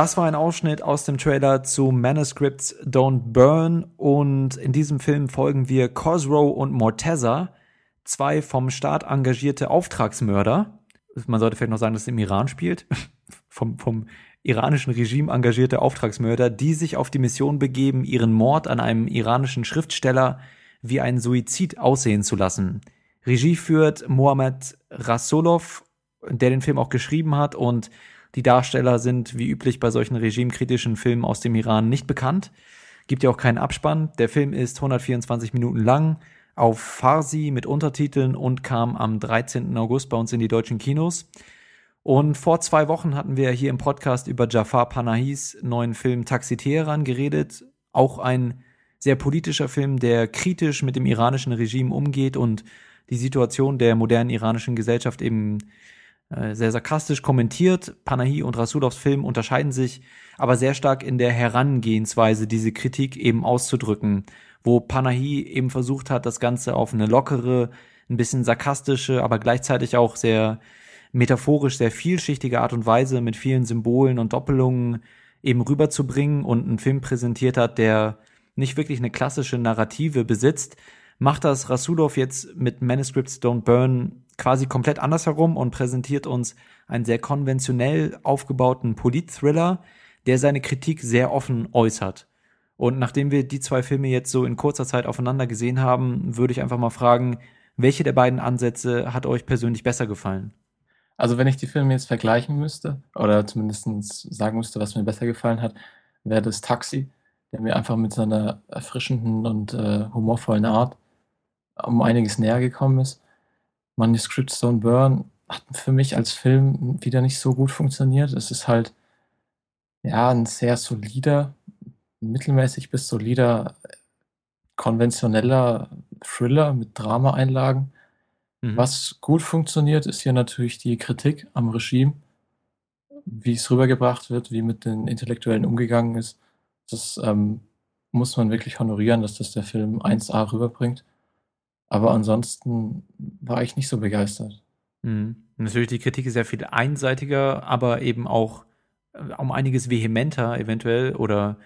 Das war ein Ausschnitt aus dem Trailer zu Manuscripts Don't Burn und in diesem Film folgen wir Cosrow und Morteza, zwei vom Staat engagierte Auftragsmörder. Man sollte vielleicht noch sagen, dass es im Iran spielt. vom, vom iranischen Regime engagierte Auftragsmörder, die sich auf die Mission begeben, ihren Mord an einem iranischen Schriftsteller wie einen Suizid aussehen zu lassen. Regie führt Mohammed Rasulov, der den Film auch geschrieben hat und die Darsteller sind wie üblich bei solchen regimekritischen Filmen aus dem Iran nicht bekannt. Gibt ja auch keinen Abspann. Der Film ist 124 Minuten lang auf Farsi mit Untertiteln und kam am 13. August bei uns in die deutschen Kinos. Und vor zwei Wochen hatten wir hier im Podcast über Jafar Panahis neuen Film Taxi Teheran geredet. Auch ein sehr politischer Film, der kritisch mit dem iranischen Regime umgeht und die Situation der modernen iranischen Gesellschaft eben sehr sarkastisch kommentiert. Panahi und Rasulovs Film unterscheiden sich aber sehr stark in der Herangehensweise, diese Kritik eben auszudrücken, wo Panahi eben versucht hat, das Ganze auf eine lockere, ein bisschen sarkastische, aber gleichzeitig auch sehr metaphorisch, sehr vielschichtige Art und Weise mit vielen Symbolen und Doppelungen eben rüberzubringen und einen Film präsentiert hat, der nicht wirklich eine klassische Narrative besitzt, macht das Rasulov jetzt mit Manuscripts Don't Burn quasi komplett andersherum und präsentiert uns einen sehr konventionell aufgebauten Polit-Thriller, der seine Kritik sehr offen äußert. Und nachdem wir die zwei Filme jetzt so in kurzer Zeit aufeinander gesehen haben, würde ich einfach mal fragen, welche der beiden Ansätze hat euch persönlich besser gefallen? Also wenn ich die Filme jetzt vergleichen müsste, oder zumindest sagen müsste, was mir besser gefallen hat, wäre das Taxi, der mir einfach mit seiner erfrischenden und äh, humorvollen Art um einiges näher gekommen ist. Manuscript Stone Burn hat für mich als Film wieder nicht so gut funktioniert. Es ist halt ja ein sehr solider, mittelmäßig bis solider, konventioneller Thriller mit Drama-Einlagen. Mhm. Was gut funktioniert, ist hier natürlich die Kritik am Regime, wie es rübergebracht wird, wie mit den Intellektuellen umgegangen ist. Das ähm, muss man wirklich honorieren, dass das der Film 1A rüberbringt. Aber ansonsten war ich nicht so begeistert. Mhm. Natürlich, die Kritik ist sehr viel einseitiger, aber eben auch äh, um einiges vehementer eventuell oder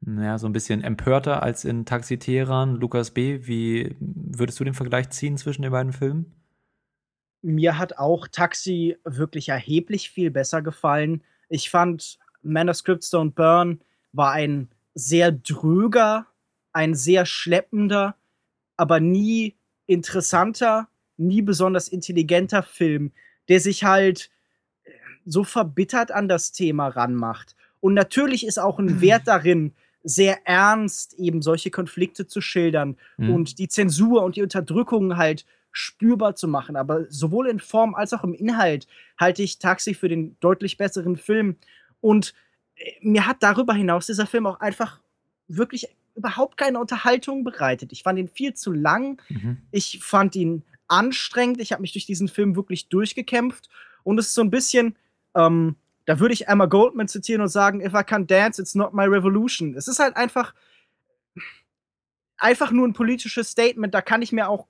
naja, so ein bisschen empörter als in Taxi Teheran. Lukas B., wie würdest du den Vergleich ziehen zwischen den beiden Filmen? Mir hat auch Taxi wirklich erheblich viel besser gefallen. Ich fand Manuscripts Don't Burn war ein sehr dröger, ein sehr schleppender, aber nie interessanter, nie besonders intelligenter Film, der sich halt äh, so verbittert an das Thema ranmacht. Und natürlich ist auch ein Wert darin, sehr ernst eben solche Konflikte zu schildern Mhm. und die Zensur und die Unterdrückung halt spürbar zu machen. Aber sowohl in Form als auch im Inhalt halte ich Taxi für den deutlich besseren Film. Und äh, mir hat darüber hinaus dieser Film auch einfach wirklich überhaupt keine Unterhaltung bereitet. Ich fand ihn viel zu lang. Mhm. Ich fand ihn anstrengend. Ich habe mich durch diesen Film wirklich durchgekämpft. Und es ist so ein bisschen, ähm, da würde ich einmal Goldman zitieren und sagen, if I can't dance, it's not my revolution. Es ist halt einfach, einfach nur ein politisches Statement. Da kann ich mir auch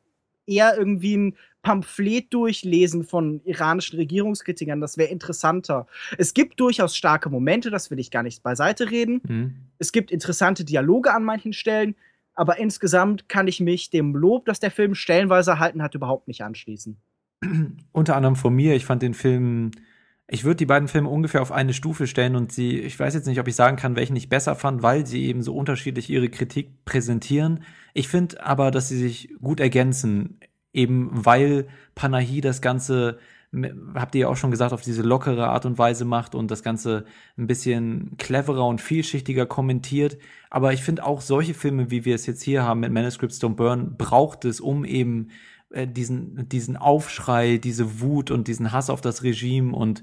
eher irgendwie ein Pamphlet durchlesen von iranischen Regierungskritikern. Das wäre interessanter. Es gibt durchaus starke Momente, das will ich gar nicht beiseite reden. Mhm. Es gibt interessante Dialoge an manchen Stellen, aber insgesamt kann ich mich dem Lob, das der Film stellenweise erhalten hat, überhaupt nicht anschließen. unter anderem von mir. Ich fand den Film, ich würde die beiden Filme ungefähr auf eine Stufe stellen und sie, ich weiß jetzt nicht, ob ich sagen kann, welchen ich besser fand, weil sie eben so unterschiedlich ihre Kritik präsentieren. Ich finde aber, dass sie sich gut ergänzen, eben weil Panahi das Ganze habt ihr ja auch schon gesagt, auf diese lockere Art und Weise macht und das Ganze ein bisschen cleverer und vielschichtiger kommentiert. Aber ich finde auch solche Filme, wie wir es jetzt hier haben mit Manuscripts Don't Burn, braucht es, um eben äh, diesen, diesen Aufschrei, diese Wut und diesen Hass auf das Regime und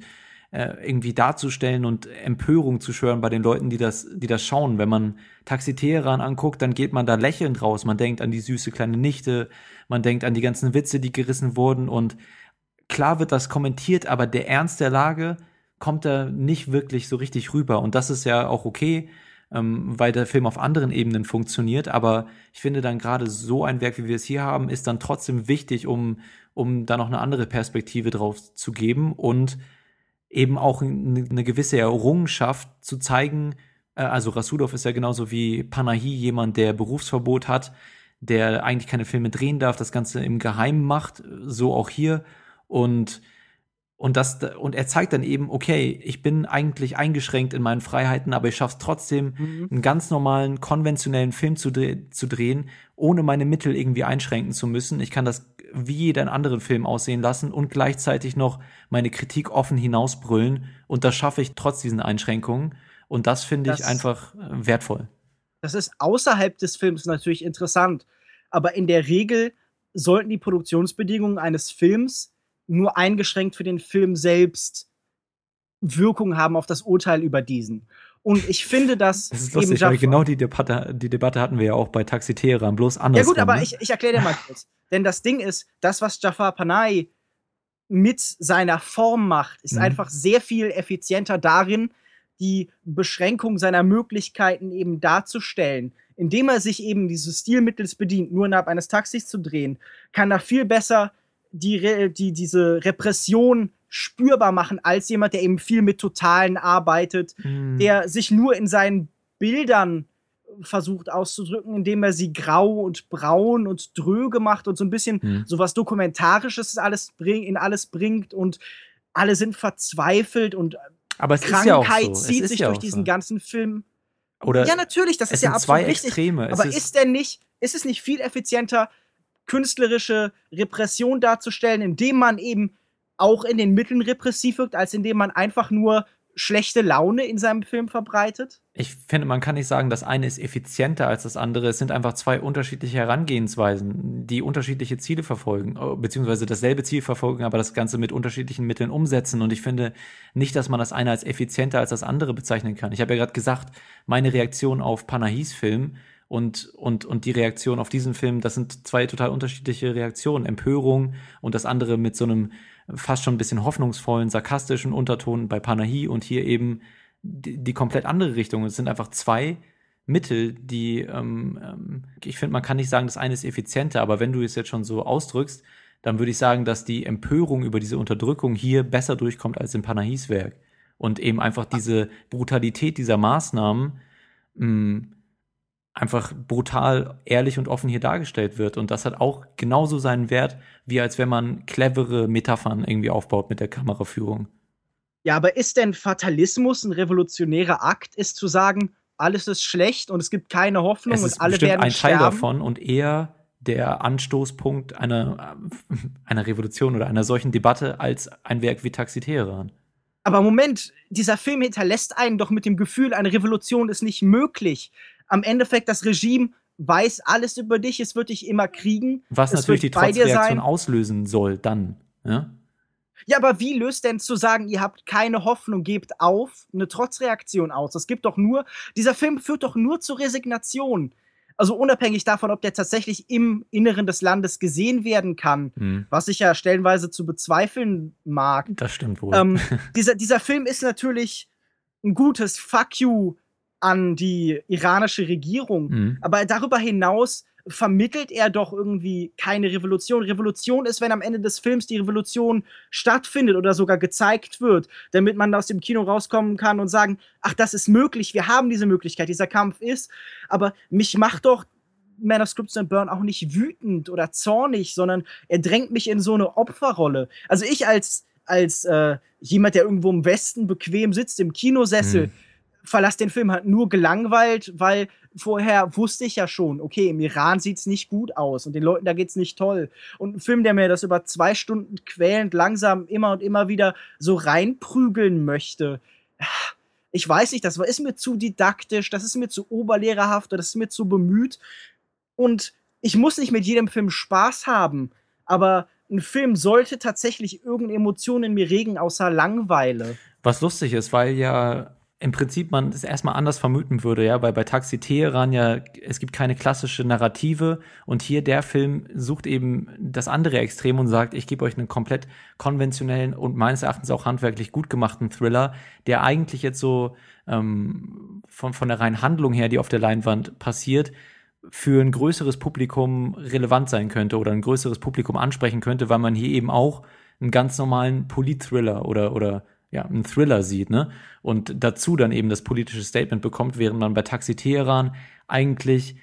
äh, irgendwie darzustellen und Empörung zu schwören bei den Leuten, die das, die das schauen. Wenn man Taxi Teheran anguckt, dann geht man da lächelnd raus. Man denkt an die süße kleine Nichte, man denkt an die ganzen Witze, die gerissen wurden und klar wird das kommentiert, aber der Ernst der Lage kommt da nicht wirklich so richtig rüber. Und das ist ja auch okay, ähm, weil der Film auf anderen Ebenen funktioniert. Aber ich finde dann gerade so ein Werk, wie wir es hier haben, ist dann trotzdem wichtig, um, um da noch eine andere Perspektive drauf zu geben und eben auch eine, gewisse Errungenschaft zu zeigen. Äh, also Rasulov ist ja genauso wie Panahi jemand, der Berufsverbot hat, der eigentlich keine Filme drehen darf, das Ganze im Geheimen macht, so auch hier und und das und er zeigt dann eben, okay, ich bin eigentlich eingeschränkt in meinen Freiheiten, aber ich schaffe es trotzdem, mhm. einen ganz normalen konventionellen Film zu, dre zu drehen, ohne meine Mittel irgendwie einschränken zu müssen. Ich kann das wie jeden anderen Film aussehen lassen und gleichzeitig noch meine Kritik offen hinausbrüllen und das schaffe ich trotz diesen Einschränkungen und das finde ich einfach äh, wertvoll. Das ist außerhalb des Films natürlich interessant, aber in der Regel sollten die Produktionsbedingungen eines Films nur eingeschränkt für den Film selbst Wirkung haben auf das Urteil über diesen. Und ich finde, dass. Das ist lustig, weil genau die Debatte, die Debatte hatten wir ja auch bei Taxi Teheran, bloß anders. Ja, gut, aber ne? ich, ich erkläre dir mal kurz. Denn das Ding ist, das, was Jafar Panay mit seiner Form macht, ist mhm. einfach sehr viel effizienter darin, die Beschränkung seiner Möglichkeiten eben darzustellen. Indem er sich eben dieses Stilmittels bedient, nur innerhalb eines Taxis zu drehen, kann er viel besser die, die diese Repression spürbar machen als jemand, der eben viel mit Totalen arbeitet, mhm. der sich nur in seinen Bildern versucht auszudrücken, indem er sie grau und braun und dröge macht und so ein bisschen mhm. sowas Dokumentarisches alles bring, in alles bringt und alle sind verzweifelt und Aber Krankheit ja so. zieht sich ja durch diesen so. ganzen Film. Oder ja, natürlich, das ist ja absolut zwei richtig. Extreme. Aber ist, ist denn nicht, ist es nicht viel effizienter, künstlerische Repression darzustellen, indem man eben auch in den Mitteln repressiv wirkt, als indem man einfach nur schlechte Laune in seinem Film verbreitet? Ich finde, man kann nicht sagen, das eine ist effizienter als das andere. Es sind einfach zwei unterschiedliche Herangehensweisen, die unterschiedliche Ziele verfolgen, äh, beziehungsweise dasselbe Ziel verfolgen, aber das Ganze mit unterschiedlichen Mitteln umsetzen. Und ich finde nicht, dass man das eine als effizienter als das andere bezeichnen kann. Ich habe ja gerade gesagt, meine Reaktion auf Panahis Film und, und, und die Reaktion auf diesen Film, das sind zwei total unterschiedliche Reaktionen. Empörung und das andere mit so einem fast schon ein bisschen hoffnungsvollen, sarkastischen Unterton bei Panahi und hier eben die, die komplett andere Richtung. Es sind einfach zwei Mittel, die, ähm, ähm, ich finde, man kann nicht sagen, das eine ist effizienter, aber wenn du es jetzt schon so ausdrückst, dann würde ich sagen, dass die Empörung über diese Unterdrückung hier besser durchkommt als in Panahis Werk. Und eben einfach diese Brutalität dieser Maßnahmen mh, mm, einfach brutal ehrlich und offen hier dargestellt wird. Und das hat auch genauso seinen Wert, wie als wenn man clevere Metaphern irgendwie aufbaut mit der Kameraführung. Ja, aber ist denn Fatalismus ein revolutionärer Akt, ist zu sagen, alles ist schlecht und es gibt keine Hoffnung und alle werden ein sterben? Teil davon und eher der Anstoßpunkt einer, einer Revolution oder einer solchen Debatte als ein Werk wie Taxi Teheran. Aber Moment, dieser Film hinterlässt einen doch mit dem Gefühl, eine Revolution ist nicht möglich am Endeffekt das Regime weiß alles über dich, es wird dich immer kriegen. Was natürlich die Trotzreaktion auslösen soll, dann. Ja? ja, aber wie löst denn zu sagen, ihr habt keine Hoffnung, gebt auf, eine Trotzreaktion aus? Das gibt doch nur, dieser Film führt doch nur zur Resignation. Also unabhängig davon, ob der tatsächlich im Inneren des Landes gesehen werden kann, hm. was ich ja stellenweise zu bezweifeln mag. Das stimmt wohl. Ähm, dieser, dieser Film ist natürlich ein gutes Fuck you an die iranische Regierung. Mhm. Aber darüber hinaus vermittelt er doch irgendwie keine Revolution. Revolution ist, wenn am Ende des Films die Revolution stattfindet oder sogar gezeigt wird, damit man aus dem Kino rauskommen kann und sagen, ach, das ist möglich, wir haben diese Möglichkeit, dieser Kampf ist. Aber mich macht doch Man of Scripts and Burn auch nicht wütend oder zornig, sondern er drängt mich in so eine Opferrolle. Also ich als, als äh, jemand, der irgendwo im Westen bequem sitzt, im Kinosessel, Mhm. Verlasse den Film halt nur gelangweilt, weil vorher wusste ich ja schon, okay, im Iran sieht's nicht gut aus und den Leuten da geht's nicht toll. Und ein Film, der mir das über zwei Stunden quälend langsam immer und immer wieder so reinprügeln möchte, ich weiß nicht, das ist mir zu didaktisch, das ist mir zu oberlehrerhaft, das ist mir zu bemüht. Und ich muss nicht mit jedem Film Spaß haben, aber ein Film sollte tatsächlich irgendeine Emotion in mir regen, außer Langweile. Was lustig ist, weil ja im Prinzip man es erstmal anders vermuten würde, ja, weil bei Taxi Teheran ja, es gibt keine klassische Narrative und hier der Film sucht eben das andere Extrem und sagt, ich gebe euch einen komplett konventionellen und meines Erachtens auch handwerklich gut gemachten Thriller, der eigentlich jetzt so ähm, von, von der reinen Handlung her, die auf der Leinwand passiert, für ein größeres Publikum relevant sein könnte oder ein größeres Publikum ansprechen könnte, weil man hier eben auch einen ganz normalen Polit-Thriller oder, oder ja, einen Thriller sieht, ne? Und dazu dann eben das politische Statement bekommt, während man bei Taxi Teheran eigentlich,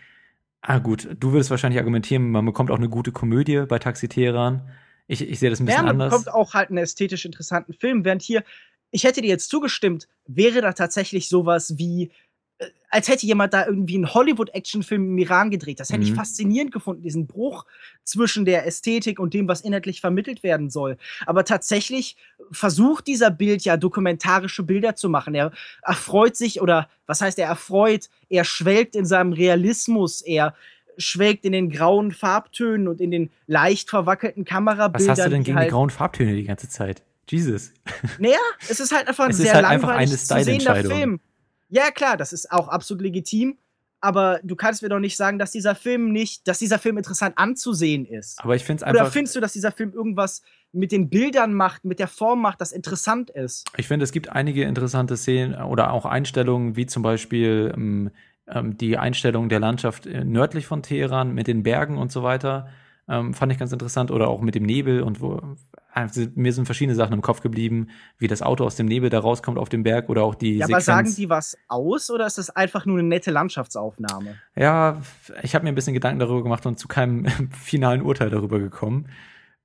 ah gut, du würdest wahrscheinlich argumentieren, man bekommt auch eine gute Komödie bei Taxi Teheran. Ich, ich sehe das ein bisschen ja, man anders. bekommt auch halt einen ästhetisch interessanten Film, während hier, ich hätte dir jetzt zugestimmt, wäre da tatsächlich sowas wie, als hätte jemand da irgendwie einen Hollywood-Action-Film im Iran gedreht. Das hätte ich Mhm. faszinierend gefunden, diesen Bruch zwischen der Ästhetik und dem, was inhaltlich vermittelt werden soll. Aber tatsächlich versucht dieser Bild ja dokumentarische Bilder zu machen. Er erfreut sich oder was heißt er erfreut? Er schwelgt in seinem Realismus, er schwelgt in den grauen Farbtönen und in den leicht verwackelten Kamerabildern. Was hast du denn die gegen halt, die grauen Farbtöne die ganze Zeit? Jesus. Naja, es ist halt einfach ein Es ist sehr halt einfach langweilig eine zu sehender. Film. Ja, klar, das ist auch absolut legitim. Aber du kannst mir doch nicht sagen, dass dieser Film nicht, dass dieser Film interessant anzusehen ist. Aber ich finde es Oder einfach. findest du, dass dieser Film irgendwas mit den Bildern macht, mit der Form macht, das interessant ist? Ich finde, es gibt einige interessante Szenen oder auch Einstellungen, wie zum Beispiel ähm, ähm, die Einstellung der Landschaft äh, nördlich von Teheran mit den Bergen und so weiter. Ähm, fand ich ganz interessant. Oder auch mit dem Nebel und wo also, mir sind verschiedene Sachen im Kopf geblieben, wie das Auto aus dem Nebel da rauskommt auf dem Berg oder auch die Ja, aber Sequenz. sagen die was aus oder ist das einfach nur eine nette Landschaftsaufnahme? ja, ich habe mir ein bisschen Gedanken darüber gemacht und zu keinem finalen Urteil darüber gekommen.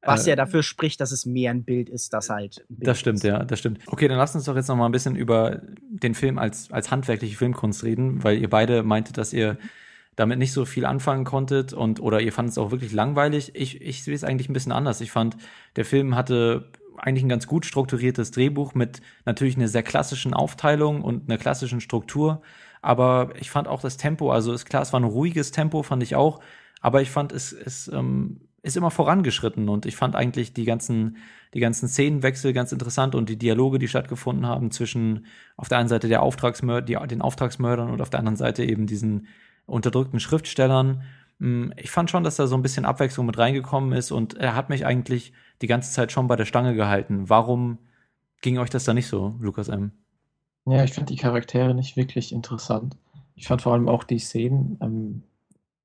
Was Äh, ja dafür spricht, dass es mehr ein Bild ist, das halt. Das stimmt, ist. ja, das stimmt. Okay, dann lasst uns doch jetzt noch mal ein bisschen über den Film als, als handwerkliche Filmkunst reden, weil ihr beide meintet, dass ihr damit nicht so viel anfangen konntet und oder ihr fandet es auch wirklich langweilig. Ich, ich sehe es eigentlich ein bisschen anders. Ich fand, der Film hatte eigentlich ein ganz gut strukturiertes Drehbuch mit natürlich einer sehr klassischen Aufteilung und einer klassischen Struktur. Aber ich fand auch das Tempo, also ist klar, es war ein ruhiges Tempo, fand ich auch. Aber ich fand, es, es ähm, ist immer vorangeschritten und ich fand eigentlich die ganzen, die ganzen Szenenwechsel ganz interessant und die Dialoge, die stattgefunden haben zwischen auf der einen Seite der Auftragsmörder, den Auftragsmördern und auf der anderen Seite eben diesen unterdrückten Schriftstellern. Mm, Ich fand schon, dass da so ein bisschen Abwechslung mit reingekommen ist und er hat mich eigentlich die ganze Zeit schon bei der Stange gehalten. Warum ging euch das da nicht so, Lukas M? Ja, ich fand die Charaktere nicht wirklich interessant. Ich fand vor allem auch die Szenen ähm,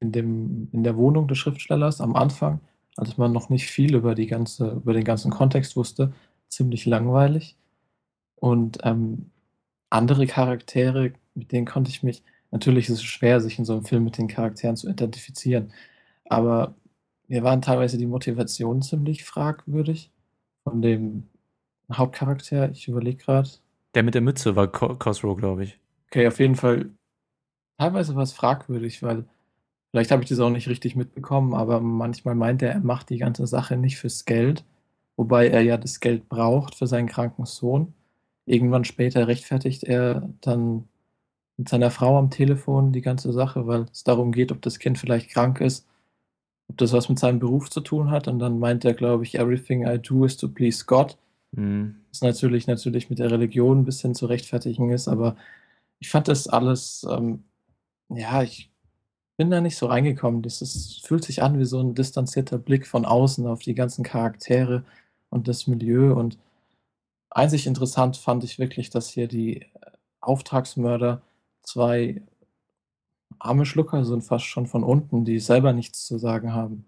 in dem, in der Wohnung des Schriftstellers am Anfang, als man noch nicht viel über die ganze, über den ganzen Kontext wusste, ziemlich langweilig. Und ähm, andere Charaktere, mit denen konnte ich mich, natürlich ist es schwer, sich in so einem Film mit den Charakteren zu identifizieren, aber mir waren teilweise die Motivationen ziemlich fragwürdig von dem Hauptcharakter. Ich überlege gerade. Der mit der Mütze war Co- Cosrow, glaube ich. Okay, auf jeden Fall. Teilweise war es fragwürdig, weil vielleicht habe ich das auch nicht richtig mitbekommen, aber manchmal meint er, er macht die ganze Sache nicht fürs Geld, wobei er ja das Geld braucht für seinen kranken Sohn. Irgendwann später rechtfertigt er dann mit seiner Frau am Telefon die ganze Sache, weil es darum geht, ob das Kind vielleicht krank ist, ob das was mit seinem Beruf zu tun hat. Und dann meint er, glaube ich, everything I do is to please God Hm. was natürlich natürlich mit der Religion ein bisschen zu rechtfertigen ist, aber ich fand das alles, ähm, ja, ich bin da nicht so reingekommen. Das ist, fühlt sich an wie so ein distanzierter Blick von außen auf die ganzen Charaktere und das Milieu. Und einzig interessant fand ich wirklich, dass hier die Auftragsmörder zwei arme Schlucker sind, fast schon von unten, die selber nichts zu sagen haben.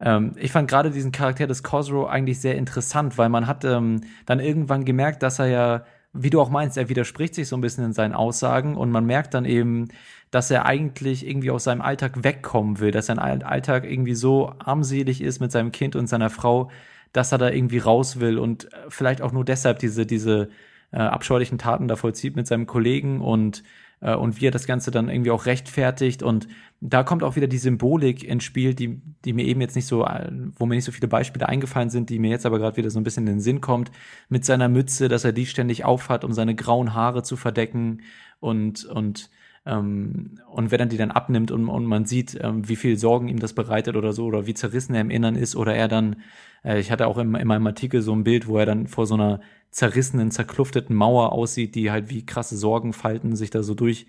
Ähm, ich fand gerade diesen Charakter des Cosrow eigentlich sehr interessant, weil man hat ähm, dann irgendwann gemerkt, dass er ja wie du auch meinst, er widerspricht sich so ein bisschen in seinen Aussagen und man merkt dann eben, dass er eigentlich irgendwie aus seinem Alltag wegkommen will, dass sein Alltag irgendwie so armselig ist mit seinem Kind und seiner Frau, dass er da irgendwie raus will und vielleicht auch nur deshalb diese, diese äh, abscheulichen Taten da vollzieht mit seinem Kollegen und äh, und wie er das Ganze dann irgendwie auch rechtfertigt. Und da kommt auch wieder die Symbolik ins Spiel, die, die mir eben jetzt nicht so, äh, wo mir nicht so viele Beispiele eingefallen sind, die mir jetzt aber gerade wieder so ein bisschen in den Sinn kommt, mit seiner Mütze, dass er die ständig aufhat, um seine grauen Haare zu verdecken und, und ähm, und wenn er die dann abnimmt und, und man sieht, ähm, wie viel Sorgen ihm das bereitet oder so, oder wie zerrissen er im Innern ist, oder er dann, äh, ich hatte auch im, in meinem Artikel so ein Bild, wo er dann vor so einer zerrissenen, zerklufteten Mauer aussieht, die halt wie krasse Sorgenfalten sich da so durch,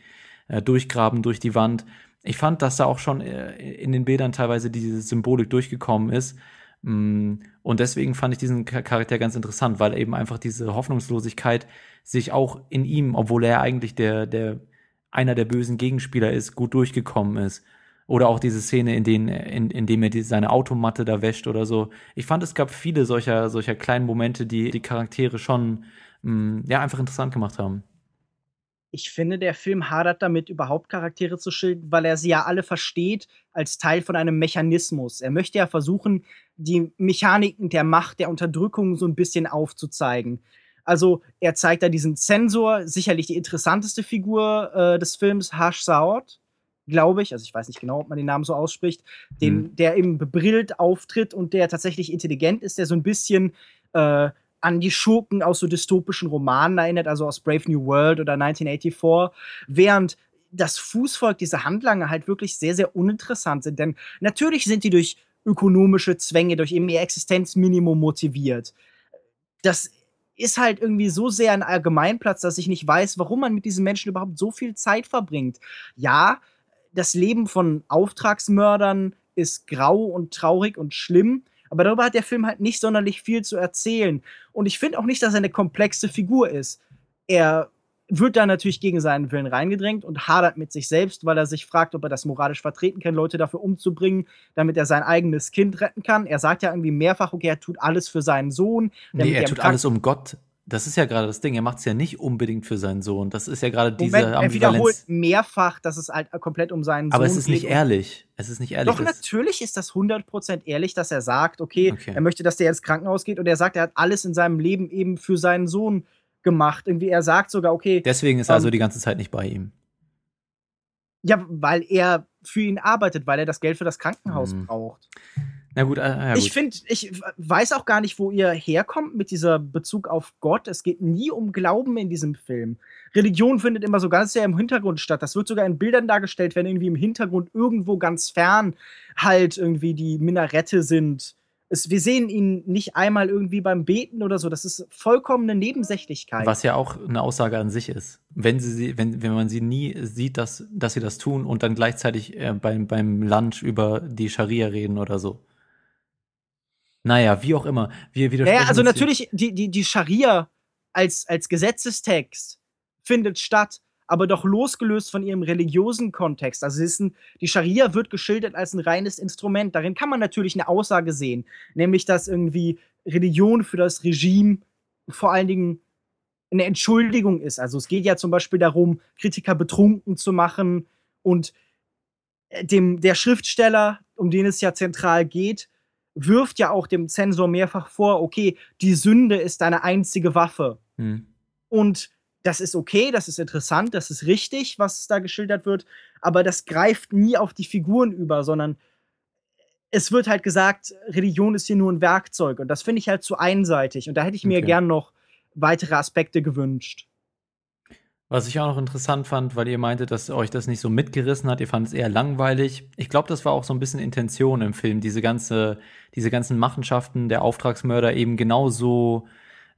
äh, durchgraben durch die Wand. Ich fand, dass da auch schon äh, in den Bildern teilweise diese Symbolik durchgekommen ist. Mm, und deswegen fand ich diesen Charakter ganz interessant, weil eben einfach diese Hoffnungslosigkeit sich auch in ihm, obwohl er eigentlich der, der einer der bösen Gegenspieler ist, gut durchgekommen ist. Oder auch diese Szene, in, denen, in, in dem er die, seine Automatte da wäscht oder so. Ich fand, es gab viele solcher, solcher kleinen Momente, die die Charaktere schon mh, mm, ja, einfach interessant gemacht haben. Ich finde, der Film hadert damit, überhaupt Charaktere zu schildern, weil er sie ja alle versteht als Teil von einem Mechanismus. Er möchte ja versuchen, die Mechaniken der Macht, der Unterdrückung so ein bisschen aufzuzeigen. Also er zeigt da diesen Zensor, sicherlich die interessanteste Figur äh, des Films, Harsh Saud, glaube ich. Also ich weiß nicht genau, ob man den Namen so ausspricht, den, mhm. der eben bebrillt auftritt und der tatsächlich intelligent ist, der so ein bisschen äh, an die Schurken aus so dystopischen Romanen erinnert, also aus Brave New World oder 1984, während das Fußvolk, diese Handlanger halt wirklich sehr, sehr uninteressant sind. Denn natürlich sind die durch ökonomische Zwänge, durch eben ihr Existenzminimum motiviert. Das ist halt irgendwie so sehr ein Allgemeinplatz, dass ich nicht weiß, warum man mit diesen Menschen überhaupt so viel Zeit verbringt. Ja, das Leben von Auftragsmördern ist grau und traurig und schlimm, aber darüber hat der Film halt nicht sonderlich viel zu erzählen. Und ich finde auch nicht, dass er eine komplexe Figur ist. Er wird da natürlich gegen seinen Willen reingedrängt und hadert mit sich selbst, weil er sich fragt, ob er das moralisch vertreten kann, Leute dafür umzubringen, damit er sein eigenes Kind retten kann. Er sagt ja irgendwie mehrfach, okay, er tut alles für seinen Sohn. Nee, er tut alles um Gott. Das ist ja gerade das Ding. Er macht es ja nicht unbedingt für seinen Sohn. Das ist ja gerade diese Moment, Ambivalenz. Er wiederholt mehrfach, dass es halt komplett um seinen Aber Sohn geht. Aber es ist nicht ehrlich. Es ist nicht ehrlich. Doch, natürlich ist das 100% ehrlich, dass er sagt, okay, okay, er möchte, dass der ins Krankenhaus geht und er sagt, er hat alles in seinem Leben eben für seinen Sohn gemacht. Irgendwie, er sagt sogar, okay. Deswegen ist er also ähm, die ganze Zeit nicht bei ihm. Ja, weil er für ihn arbeitet, weil er das Geld für das Krankenhaus mhm. braucht. Na gut, äh, ja, gut. Ich finde, ich weiß auch gar nicht, wo ihr herkommt mit dieser Bezug auf Gott. Es geht nie um Glauben in diesem Film. Religion findet immer so ganz sehr im Hintergrund statt. Das wird sogar in Bildern dargestellt, wenn irgendwie im Hintergrund irgendwo ganz fern halt irgendwie die Minarette sind es, wir sehen ihn nicht einmal irgendwie beim Beten oder so. Das ist vollkommene Nebensächlichkeit. Was ja auch eine Aussage an sich ist. Wenn, sie, wenn, wenn man sie nie sieht, dass, dass sie das tun und dann gleichzeitig äh, beim, beim Lunch über die Scharia reden oder so. Naja, wie auch immer. Wir naja, also natürlich, die, die, die Scharia als, als Gesetzestext findet statt, aber doch losgelöst von ihrem religiösen Kontext. Also ein, die Scharia wird geschildert als ein reines Instrument. Darin kann man natürlich eine Aussage sehen, nämlich dass irgendwie Religion für das Regime vor allen Dingen eine Entschuldigung ist. Also es geht ja zum Beispiel darum, Kritiker betrunken zu machen und äh, dem, der Schriftsteller, um den es ja zentral geht, wirft ja auch dem Zensor mehrfach vor, okay, die Sünde ist deine einzige Waffe. Hm. Und das ist okay, das ist interessant, das ist richtig, was da geschildert wird, aber das greift nie auf die Figuren über, sondern es wird halt gesagt, Religion ist hier nur ein Werkzeug und das finde ich halt zu einseitig und da hätte ich mir okay. gern noch weitere Aspekte gewünscht. Was ich auch noch interessant fand, weil ihr meintet, dass euch das nicht so mitgerissen hat, ihr fandet es eher langweilig. Ich glaube, das war auch so ein bisschen Intention im Film, diese ganze, diese ganzen Machenschaften der Auftragsmörder eben genauso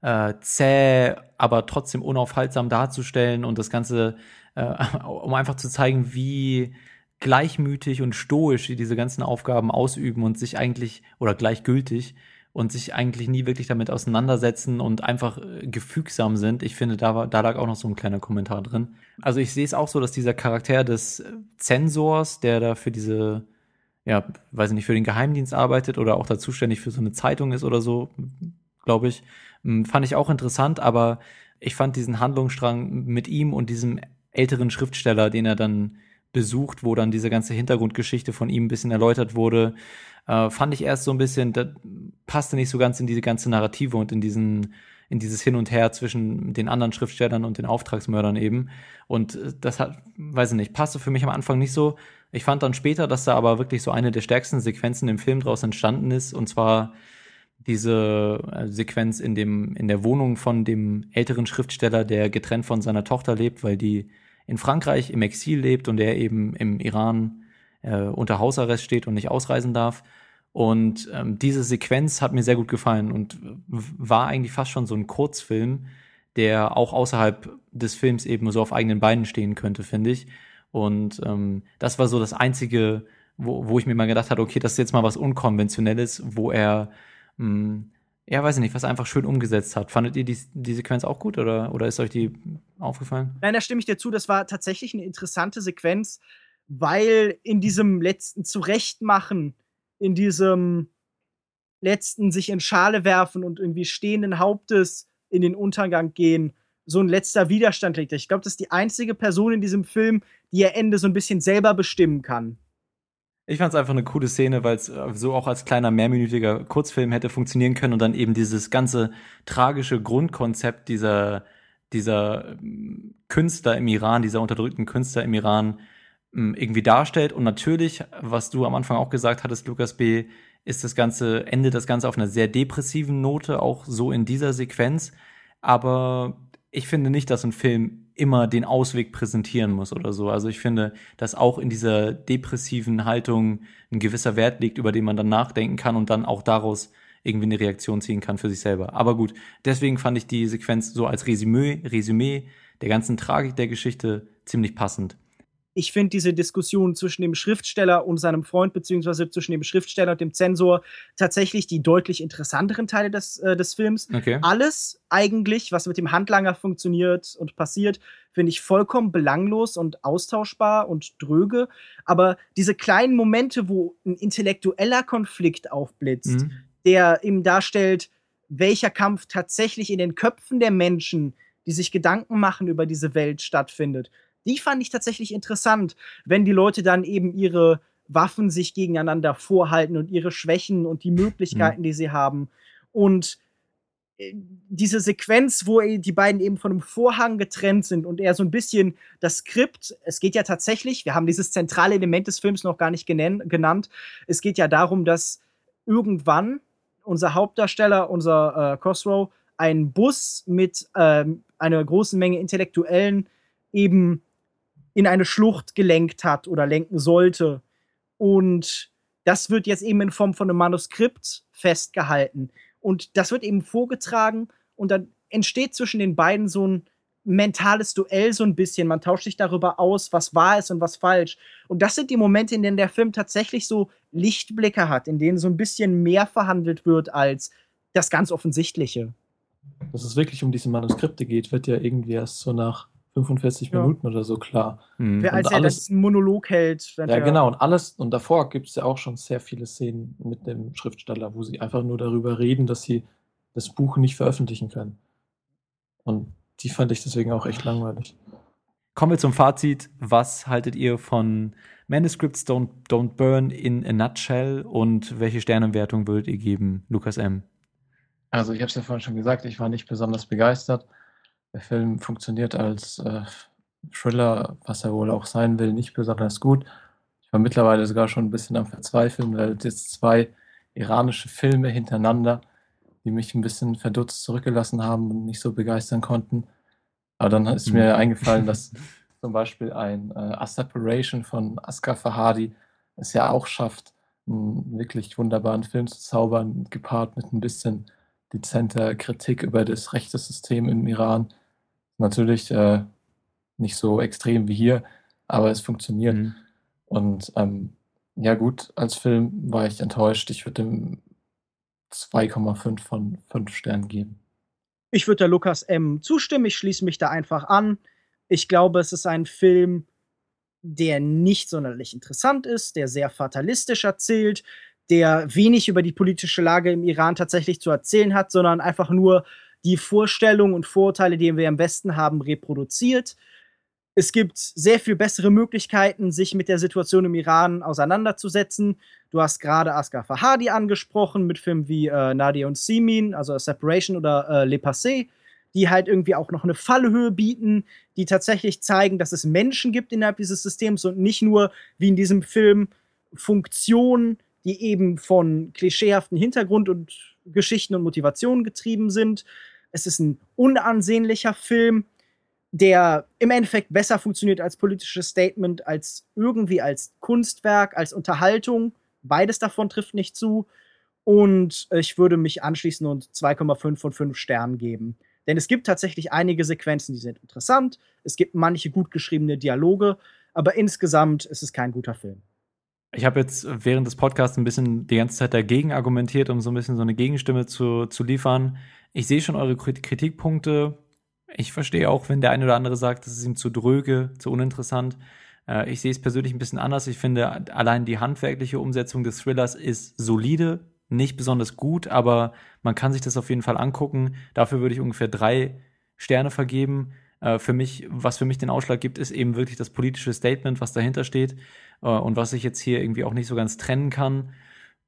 äh, zäh, aber trotzdem unaufhaltsam darzustellen und das Ganze, äh, um einfach zu zeigen, wie gleichmütig und stoisch sie diese ganzen Aufgaben ausüben und sich eigentlich, oder gleichgültig, und sich eigentlich nie wirklich damit auseinandersetzen und einfach äh, gefügsam sind. Ich finde, da, war, da lag auch noch so ein kleiner Kommentar drin. Also ich sehe es auch so, dass dieser Charakter des Zensors, der da für diese, ja, weiß ich nicht, für den Geheimdienst arbeitet oder auch da zuständig für so eine Zeitung ist oder so, glaube ich, hm, fand ich auch interessant, aber ich fand diesen Handlungsstrang mit ihm und diesem älteren Schriftsteller, den er dann besucht, wo dann diese ganze Hintergrundgeschichte von ihm ein bisschen erläutert wurde, äh, fand ich erst so ein bisschen, das passte nicht so ganz in diese ganze Narrative und in diesen in dieses Hin und Her zwischen den anderen Schriftstellern und den Auftragsmördern eben. Und äh, das hat, weiß ich nicht, passte für mich am Anfang nicht so. Ich fand dann später, dass da aber wirklich so eine der stärksten Sequenzen im Film draus entstanden ist, und zwar diese äh, Sequenz in dem in der Wohnung von dem älteren Schriftsteller, der getrennt von seiner Tochter lebt, weil die in Frankreich im Exil lebt und er eben im Iran äh, unter Hausarrest steht und nicht ausreisen darf. Und ähm, diese Sequenz hat mir sehr gut gefallen und war eigentlich fast schon so ein Kurzfilm, der auch außerhalb des Films eben so auf eigenen Beinen stehen könnte, finde ich. Und ähm, das war so das Einzige, wo, wo ich mir mal gedacht habe, okay, das ist jetzt mal was Unkonventionelles, wo er, hm, ja, weiß ich nicht, was einfach schön umgesetzt hat. Fandet ihr die, die Sequenz auch gut oder, oder ist euch die aufgefallen? Nein, da stimme ich dir zu. Das war tatsächlich eine interessante Sequenz, weil in diesem letzten Zurechtmachen in diesem letzten sich in Schale werfen und irgendwie stehenden Hauptes in den Untergang gehen, so ein letzter Widerstand liegt. Ich glaube, das ist die einzige Person in diesem Film, die ihr Ende so ein bisschen selber bestimmen kann. Ich fand es einfach eine coole Szene, weil es äh, so auch als kleiner mehrminütiger Kurzfilm hätte funktionieren können und dann eben dieses ganze tragische Grundkonzept dieser dieser ähm, Künstler im Iran, dieser unterdrückten Künstler im Iran ähm, irgendwie darstellt. Und natürlich, was du am Anfang auch gesagt hattest, Lukas B., ist das Ganze, endet das Ganze auf einer sehr depressiven Note, auch so in dieser Sequenz. Aber ich finde nicht, dass ein Film immer den Ausweg präsentieren muss oder so. Also ich finde, dass auch in dieser depressiven Haltung ein gewisser Wert liegt, über den man dann nachdenken kann und dann auch daraus irgendwie eine Reaktion ziehen kann für sich selber. Aber gut, deswegen fand ich die Sequenz so als Resümee, Resümee der ganzen Tragik der Geschichte ziemlich passend ich finde diese Diskussion zwischen dem Schriftsteller und seinem Freund, beziehungsweise zwischen dem Schriftsteller und dem Zensor, tatsächlich die deutlich interessanteren Teile des, äh, des Films. Okay. Alles eigentlich, was mit dem Handlanger funktioniert und passiert, finde ich vollkommen belanglos und austauschbar und dröge. Aber diese kleinen Momente, wo ein intellektueller Konflikt aufblitzt, mhm. der eben darstellt, welcher Kampf tatsächlich in den Köpfen der Menschen, die sich Gedanken machen über diese Welt, stattfindet die fand ich tatsächlich interessant, wenn die Leute dann eben ihre Waffen sich gegeneinander vorhalten und ihre Schwächen und die Möglichkeiten, mhm. die sie haben. Und äh, diese Sequenz, wo die beiden eben von einem Vorhang getrennt sind und er so ein bisschen das Skript, es geht ja tatsächlich, wir haben dieses zentrale Element des Films noch gar nicht genannt, es geht ja darum, dass irgendwann unser Hauptdarsteller, unser äh, Crossrow, einen Bus mit ähm, einer großen Menge Intellektuellen eben in eine Schlucht gelenkt hat oder lenken sollte. Und das wird jetzt eben in Form von einem Manuskript festgehalten. Und das wird eben vorgetragen und dann entsteht zwischen den beiden so ein mentales Duell so ein bisschen. Man tauscht sich darüber aus, was wahr ist und was falsch. Und das sind die Momente, in denen der Film tatsächlich so Lichtblicke hat, in denen so ein bisschen mehr verhandelt wird als das ganz Offensichtliche. Dass es wirklich um diese Manuskripte geht, wird ja irgendwie erst so nach 45 ja. Minuten oder so klar. Mhm. Wer als er alles, einen Monolog hält. Ja, genau. Und alles, und davor gibt es ja auch schon sehr viele Szenen mit dem Schriftsteller, wo sie einfach nur darüber reden, dass sie das Buch nicht veröffentlichen können. Und die fand ich deswegen auch echt langweilig. Kommen wir zum Fazit. Was haltet ihr von Manuscripts Don't, Don't Burn in a Nutshell und welche Sternenwertung würdet ihr geben, Lukas M.? Also, ich habe es ja vorhin schon gesagt, ich war nicht besonders begeistert. Der Film funktioniert als äh, Thriller, was er wohl auch sein will, nicht besonders gut. Ich war mittlerweile sogar schon ein bisschen am Verzweifeln, weil jetzt zwei iranische Filme hintereinander, die mich ein bisschen verdutzt zurückgelassen haben und nicht so begeistern konnten. Aber dann ist mir mhm. eingefallen, dass zum Beispiel ein äh, A Separation von Asghar Fahadi es ja auch schafft, einen wirklich wunderbaren Film zu zaubern, gepaart mit ein bisschen dezenter Kritik über das Rechtssystem im Iran. Natürlich äh, nicht so extrem wie hier, aber es funktioniert. Mhm. Und ähm, ja gut, als Film war ich enttäuscht. Ich würde dem 2,5 von 5 Sternen geben. Ich würde der Lukas M. zustimmen. Ich schließe mich da einfach an. Ich glaube, es ist ein Film, der nicht sonderlich interessant ist, der sehr fatalistisch erzählt, der wenig über die politische Lage im Iran tatsächlich zu erzählen hat, sondern einfach nur die Vorstellungen und Vorurteile, die wir im Westen haben, reproduziert. Es gibt sehr viel bessere Möglichkeiten, sich mit der Situation im Iran auseinanderzusetzen. Du hast gerade Asghar Fahadi angesprochen mit Filmen wie äh, Nadia und Simin, also Separation oder äh, Le Passé, die halt irgendwie auch noch eine Fallhöhe bieten, die tatsächlich zeigen, dass es Menschen gibt innerhalb dieses Systems und nicht nur wie in diesem Film Funktionen, die eben von klischeehaften Hintergrund und Geschichten und Motivationen getrieben sind. Es ist ein unansehnlicher Film, der im Endeffekt besser funktioniert als politisches Statement, als irgendwie als Kunstwerk, als Unterhaltung. Beides davon trifft nicht zu. Und ich würde mich anschließen und 2,5 von 5 Sternen geben. Denn es gibt tatsächlich einige Sequenzen, die sind interessant. Es gibt manche gut geschriebene Dialoge, aber insgesamt ist es kein guter Film. Ich habe jetzt während des Podcasts ein bisschen die ganze Zeit dagegen argumentiert, um so ein bisschen so eine Gegenstimme zu, zu liefern. Ich sehe schon eure Kritikpunkte. Ich verstehe auch, wenn der eine oder andere sagt, das ist ihm zu dröge, zu uninteressant. Äh, ich sehe es persönlich ein bisschen anders. Ich finde, allein die handwerkliche Umsetzung des Thrillers ist solide, nicht besonders gut, aber man kann sich das auf jeden Fall angucken. Dafür würde ich ungefähr drei Sterne vergeben. Äh, für mich, was für mich den Ausschlag gibt, ist eben wirklich das politische Statement, was dahinter steht äh, und was ich jetzt hier irgendwie auch nicht so ganz trennen kann.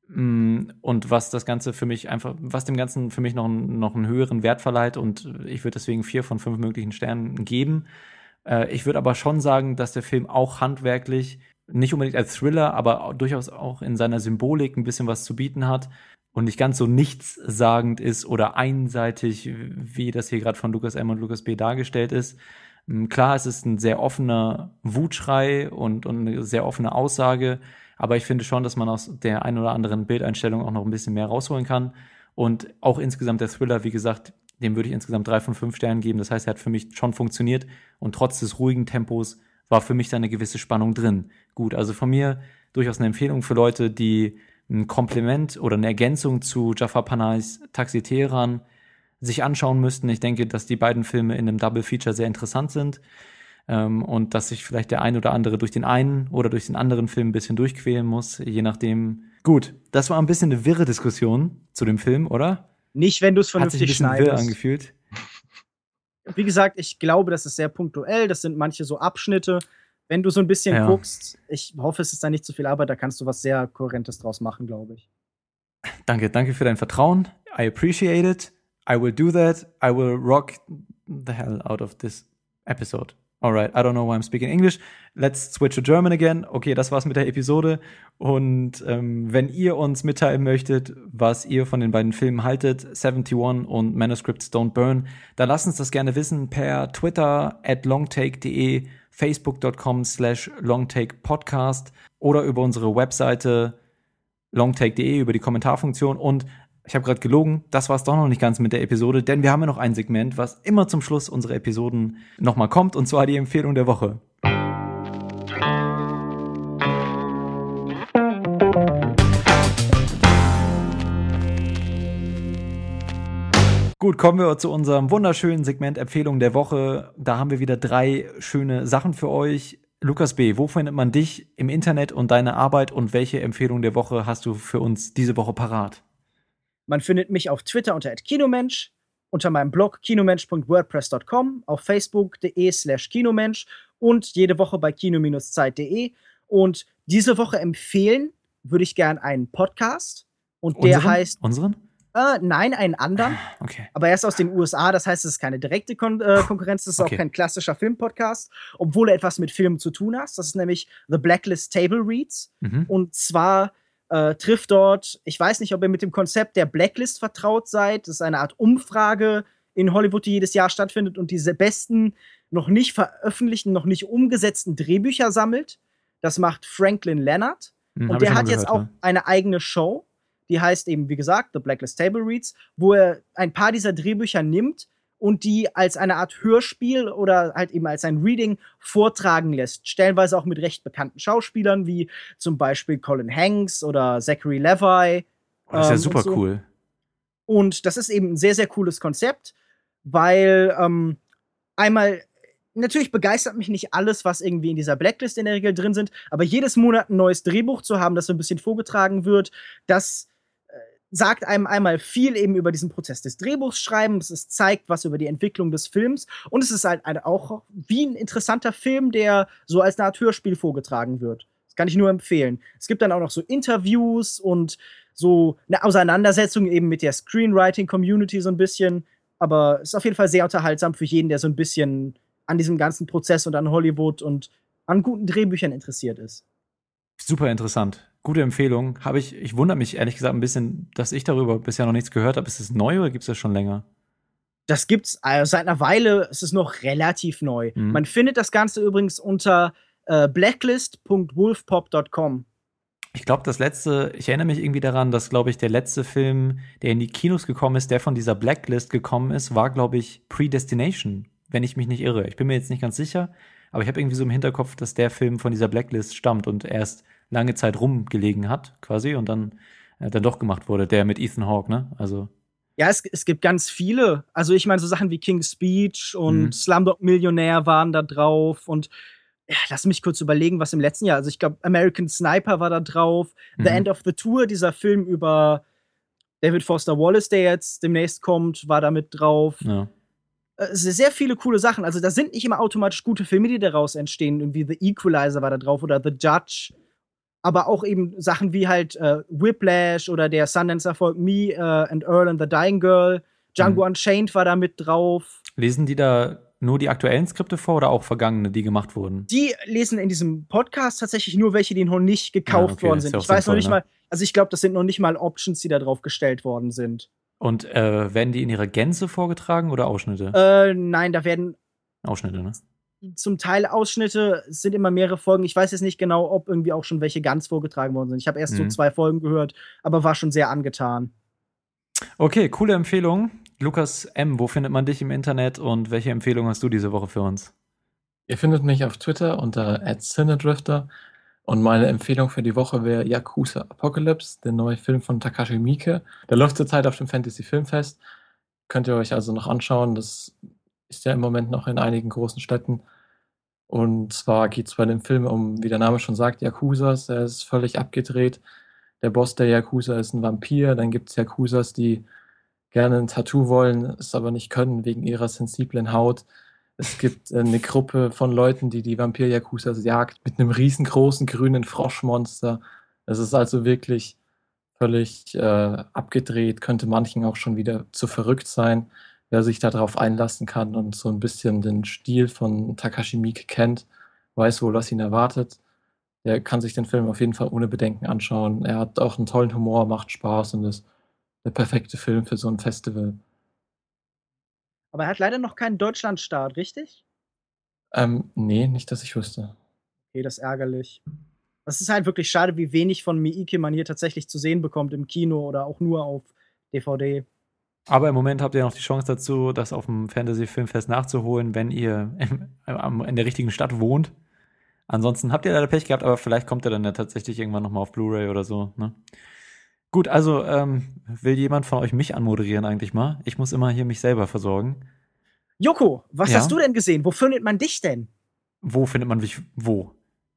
Mm, und was das Ganze für mich einfach, was dem Ganzen für mich noch, noch einen höheren Wert verleiht und ich würde deswegen vier von fünf möglichen Sternen geben. Äh, ich würde aber schon sagen, dass der Film auch handwerklich nicht unbedingt als Thriller, aber durchaus auch in seiner Symbolik ein bisschen was zu bieten hat und nicht ganz so nichtssagend ist oder einseitig, wie das hier gerade von Lukas M. und Lukas B. dargestellt ist. Mm, klar, es ist ein sehr offener Wutschrei und, und eine sehr offene Aussage, aber ich finde schon, dass man aus der ein oder anderen Bildeinstellung auch noch ein bisschen mehr rausholen kann. Und auch insgesamt der Thriller, wie gesagt, dem würde ich insgesamt drei von fünf Sternen geben. Das heißt, er hat für mich schon funktioniert und trotz des ruhigen Tempos war für mich da eine gewisse Spannung drin. Gut, also von mir durchaus eine Empfehlung für Leute, die ein Kompliment oder eine Ergänzung zu Jafar Panais Taxi Teheran sich anschauen müssten. Ich denke, dass die beiden Filme in einem Double Feature sehr interessant sind ähm, und dass sich vielleicht der ein oder andere durch den einen oder durch den anderen Film ein bisschen durchquälen muss, je nachdem. Gut, das war ein bisschen eine wirre Diskussion zu dem Film, oder? Nicht, wenn du es vernünftig Hat sich ein bisschen wirr angefühlt. Wie gesagt, ich glaube, das ist sehr punktuell. Das sind manche so Abschnitte wenn du so ein bisschen ja. guckst, ich hoffe, es ist da nicht zu viel Arbeit, da kannst du was sehr Kohärentes draus machen, glaube ich. Danke, danke für dein Vertrauen. I appreciate it. I will do that. I will rock the hell out of this episode. Alright, I don't know why I'm speaking English. Let's switch to German again. Okay, das war's mit der Episode. Und ähm, wenn ihr uns mitteilen möchtet, was ihr von den beiden Filmen haltet, 71 und Manuscripts Don't Burn, dann lasst uns das gerne wissen per Twitter at longtake.de facebook.com slash longtakepodcast oder über unsere Webseite longtake.de über die Kommentarfunktion und ich habe gerade gelogen, das war es doch noch nicht ganz mit der Episode, denn wir haben ja noch ein Segment, was immer zum Schluss unserer Episoden nochmal kommt, und zwar die Empfehlung der Woche. Gut, kommen wir zu unserem wunderschönen Segment Empfehlung der Woche. Da haben wir wieder drei schöne Sachen für euch. Lukas B., wo findet man dich im Internet und deine Arbeit und welche Empfehlung der Woche hast du für uns diese Woche parat? Man findet mich auf Twitter unter @kinomensch, unter meinem Blog kinomensch.wordpress.com, auf facebook.de slash kinomensch und jede Woche bei kino-zeit.de. Und diese Woche empfehlen würde ich gern einen Podcast und der unseren? heißt Unseren? Äh, nein, einen anderen. Ah, Okay. Aber er ist aus den USA, das heißt, es ist keine direkte Kon äh, Konkurrenz, das ist Okay. auch kein klassischer Filmpodcast, obwohl er etwas mit Filmen zu tun hat. Das ist nämlich The Blacklist Table Reads. Mhm. Und zwar äh, trifft dort, ich weiß nicht, ob ihr mit dem Konzept der Blacklist vertraut seid. Das ist eine Art Umfrage in Hollywood, die jedes Jahr stattfindet und diese besten, noch nicht veröffentlichten, noch nicht umgesetzten Drehbücher sammelt. Das macht Franklin Leonard. Hm, hab Und der hat mal jetzt gehört, auch ja. eine eigene Show, die heißt eben, wie gesagt, The Blacklist Table Reads, wo er ein paar dieser Drehbücher nimmt und die als eine Art Hörspiel oder halt eben als ein Reading vortragen lässt. Stellenweise auch mit recht bekannten Schauspielern, wie zum Beispiel Colin Hanks oder Zachary Levi. Oh, das ist ja ähm, super und so. cool. Und das ist eben ein sehr, sehr cooles Konzept, weil ähm, einmal, natürlich begeistert mich nicht alles, was irgendwie in dieser Blacklist in der Regel drin sind, aber jedes Monat ein neues Drehbuch zu haben, das so ein bisschen vorgetragen wird, das sagt einem einmal viel eben über diesen Prozess des Drehbuchschreibens, es zeigt was über die Entwicklung des Films und es ist halt auch wie ein interessanter Film, der so als eine Art Hörspiel vorgetragen wird. Das kann ich nur empfehlen. Es gibt dann auch noch so Interviews und so eine Auseinandersetzung eben mit der Screenwriting-Community so ein bisschen, aber es ist auf jeden Fall sehr unterhaltsam für jeden, der so ein bisschen an diesem ganzen Prozess und an Hollywood und an guten Drehbüchern interessiert ist. Super interessant. Gute Empfehlung. Habe ich, ich wundere mich ehrlich gesagt ein bisschen, dass ich darüber bisher noch nichts gehört habe. Ist es neu oder gibt es das schon länger? Das gibt's also seit einer Weile, es ist noch relativ neu. Mhm. Man findet das Ganze übrigens unter äh, blacklist.wolfpop.com. Ich glaube, das letzte, ich erinnere mich irgendwie daran, dass, glaube ich, der letzte Film, der in die Kinos gekommen ist, der von dieser Blacklist gekommen ist, war, glaube ich, Predestination, wenn ich mich nicht irre. Ich bin mir jetzt nicht ganz sicher, aber ich habe irgendwie so im Hinterkopf, dass der Film von dieser Blacklist stammt und erst lange Zeit rumgelegen hat, quasi, und dann, äh, dann doch gemacht wurde, der mit Ethan Hawke, ne? Also. Ja, es, es gibt ganz viele. Also ich meine, so Sachen wie King's Speech und mhm. Slumdog Millionär waren da drauf und ja, lass mich kurz überlegen, was im letzten Jahr, also ich glaube, American Sniper war da drauf, mhm. The End of the Tour, dieser Film über David Foster Wallace, der jetzt demnächst kommt, war da mit drauf. Ja. Äh, sehr viele coole Sachen. Also da sind nicht immer automatisch gute Filme, die daraus entstehen. Irgendwie The Equalizer war da drauf oder The Judge aber auch eben Sachen wie halt äh, Whiplash oder der Sundance-Erfolg Me uh, and Earl and the Dying Girl. Django mhm. Unchained war da mit drauf. Lesen die da nur die aktuellen Skripte vor oder auch vergangene, die gemacht wurden? Die lesen in diesem Podcast tatsächlich nur welche, die noch nicht gekauft ja, okay, worden sind. Ich weiß noch nicht ne? mal, also ich glaube, das sind noch nicht mal Options, die da drauf gestellt worden sind. Und äh, werden die in ihrer Gänze vorgetragen oder Ausschnitte? Äh, nein, da werden Ausschnitte, ne? Zum Teil Ausschnitte, es sind immer mehrere Folgen. Ich weiß jetzt nicht genau, ob irgendwie auch schon welche ganz vorgetragen worden sind. Ich habe erst mhm. so zwei Folgen gehört, aber war schon sehr angetan. Okay, coole Empfehlung. Lukas M., wo findet man dich im Internet und welche Empfehlung hast du diese Woche für uns? Ihr findet mich auf Twitter unter @cinedrifter und meine Empfehlung für die Woche wäre Yakuza Apocalypse, der neue Film von Takashi Miike. Der läuft zurzeit auf dem Fantasy Filmfest. Könnt ihr euch also noch anschauen. Das ist ja im Moment noch in einigen großen Städten. Und zwar geht es bei dem Film um, wie der Name schon sagt, Yakuzas. Er ist völlig abgedreht. Der Boss der Yakuza ist ein Vampir. Dann gibt es Yakuzas, die gerne ein Tattoo wollen, es aber nicht können wegen ihrer sensiblen Haut. Es gibt äh, eine Gruppe von Leuten, die die Vampir-Yakuzas jagt mit einem riesengroßen grünen Froschmonster. Es ist also wirklich völlig äh, abgedreht, könnte manchen auch schon wieder zu verrückt sein wer sich darauf einlassen kann und so ein bisschen den Stil von Takashi Miike kennt, weiß wohl, was ihn erwartet. Der kann sich den Film auf jeden Fall ohne Bedenken anschauen. Er hat auch einen tollen Humor, macht Spaß und ist der perfekte Film für so ein Festival. Aber er hat leider noch keinen Deutschlandstart, richtig? Ähm, nee, nicht, dass ich wüsste. Okay, das ist ärgerlich. Das ist halt wirklich schade, wie wenig von Miike man hier tatsächlich zu sehen bekommt im Kino oder auch nur auf DVD. Aber im Moment habt ihr noch die Chance dazu, das auf dem Fantasy Filmfest nachzuholen, wenn ihr in, in der richtigen Stadt wohnt. Ansonsten habt ihr leider Pech gehabt, aber vielleicht kommt er dann ja tatsächlich irgendwann nochmal auf Blu-ray oder so. Ne? Gut, also ähm, will jemand von euch mich anmoderieren eigentlich mal? Ich muss immer hier mich selber versorgen. Joko, was ja? hast du denn gesehen? Wo findet man dich denn? Wo findet man mich? Wo?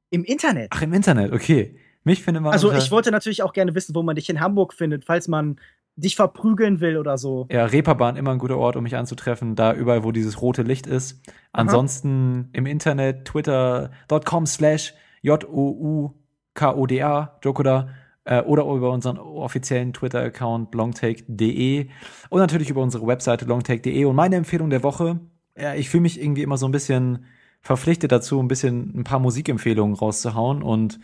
Im Internet. Ach, im Internet, okay. Mich findet man. Also, ich wollte natürlich auch gerne wissen, wo man dich in Hamburg findet, falls man dich verprügeln will oder so. Ja, Reeperbahn immer ein gutter Ort, um mich anzutreffen, da überall, wo dieses rote Licht ist. Ansonsten im Internet, twitter.com slash J-O-U-K-O-D-A, Jokoda, äh, oder über unseren offiziellen Twitter-Account longtake.de und natürlich über unsere Webseite longtake.de. Und meine Empfehlung der Woche, ja, ich fühle mich irgendwie immer so ein bisschen verpflichtet dazu, ein bisschen ein paar Musikempfehlungen rauszuhauen. Und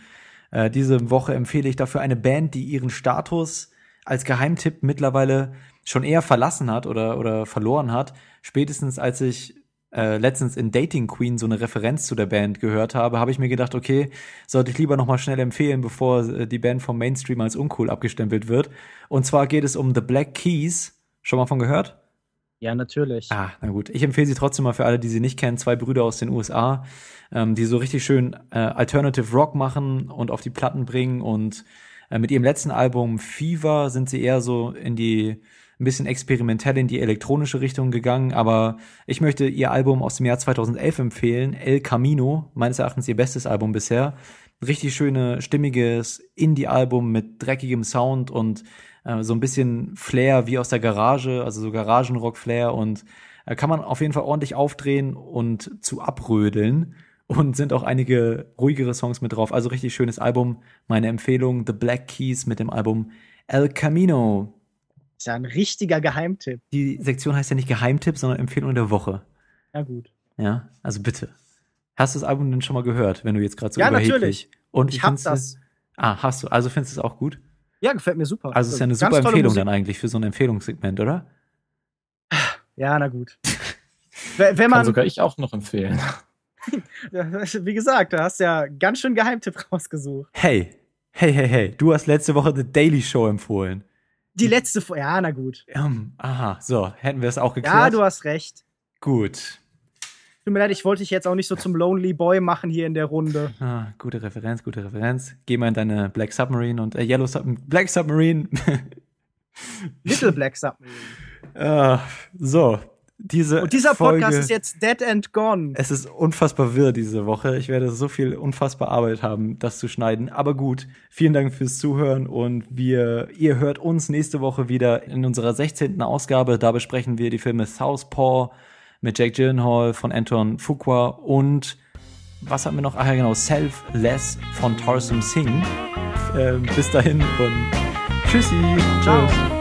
äh, diese Woche empfehle ich dafür eine Band, die ihren Status als Geheimtipp mittlerweile schon eher verlassen hat oder, oder verloren hat. Spätestens als ich äh, letztens in Dating Queen so eine Referenz zu der Band gehört habe, habe ich mir gedacht, okay, sollte ich lieber noch mal schnell empfehlen, bevor äh, die Band vom Mainstream als uncool abgestempelt wird. Und zwar geht es um The Black Keys. Schon mal von gehört? Ja, natürlich. Ah, na gut. Ich empfehle sie trotzdem mal für alle, die sie nicht kennen. Zwei Brüder aus den USA, ähm, die so richtig schön äh, Alternative Rock machen und auf die Platten bringen und mit ihrem letzten Album Fever sind sie eher so in die ein bisschen experimentell in die elektronische Richtung gegangen, aber ich möchte ihr Album aus dem Jahr 2011 empfehlen, El Camino, meines Erachtens ihr bestes Album bisher. Richtig schöne, stimmiges Indie-Album mit dreckigem Sound und Äh, so ein bisschen Flair wie aus der Garage, also so Garagenrock-Flair und äh, kann man auf jeden Fall ordentlich aufdrehen und zu abrödeln. Und sind auch einige ruhigere Songs mit drauf. Also richtig schönes Album. Meine Empfehlung, The Black Keys mit dem Album El Camino. Ist ja ein richtiger Geheimtipp. Die Sektion heißt ja nicht Geheimtipp, sondern Empfehlung der Woche. Ja, gut. Ja, also bitte. Hast du das Album denn schon mal gehört, wenn du jetzt gerade so Ja, überheblich? natürlich. Und Ich hab das. Ah, hast du. Also findest du es auch gut? Ja, gefällt mir super. Also es ist ja eine Ganz super Empfehlung dann eigentlich für so ein Empfehlungssegment, oder? Ja, na gut. Wenn wenn Kann man, sogar ich auch noch empfehlen. wie gesagt, du hast ja ganz schön Geheimtipp rausgesucht. Hey, hey, hey, hey, du hast letzte Woche The Daily Show empfohlen. Die letzte, ja, na gut. Ähm, aha, so, hätten wir es auch geklärt. Ja, du hast recht. Gut. Tut mir leid, ich wollte dich jetzt auch nicht so zum Lonely Boy machen hier in der Runde. Ah, gute Referenz, gute Referenz. Geh mal in deine Black Submarine und äh, Yellow Sub Black Submarine. Little Black Submarine. ah, so, diese Und dieser Folge, Podcast ist jetzt dead and gone. Es ist unfassbar wirr diese Woche. Ich werde so viel unfassbar Arbeit haben, das zu schneiden. Aber gut, vielen Dank fürs Zuhören und wir, ihr hört uns nächste Woche wieder in unserer 16. Ausgabe. Da besprechen wir die Filme Southpaw mit Jake Gyllenhaal von Anton Fuqua und was haben wir noch? Ach ja, genau, Selfless von Tarsum Singh. Ähm, bis dahin und tschüssi. Ciao. Tschüss.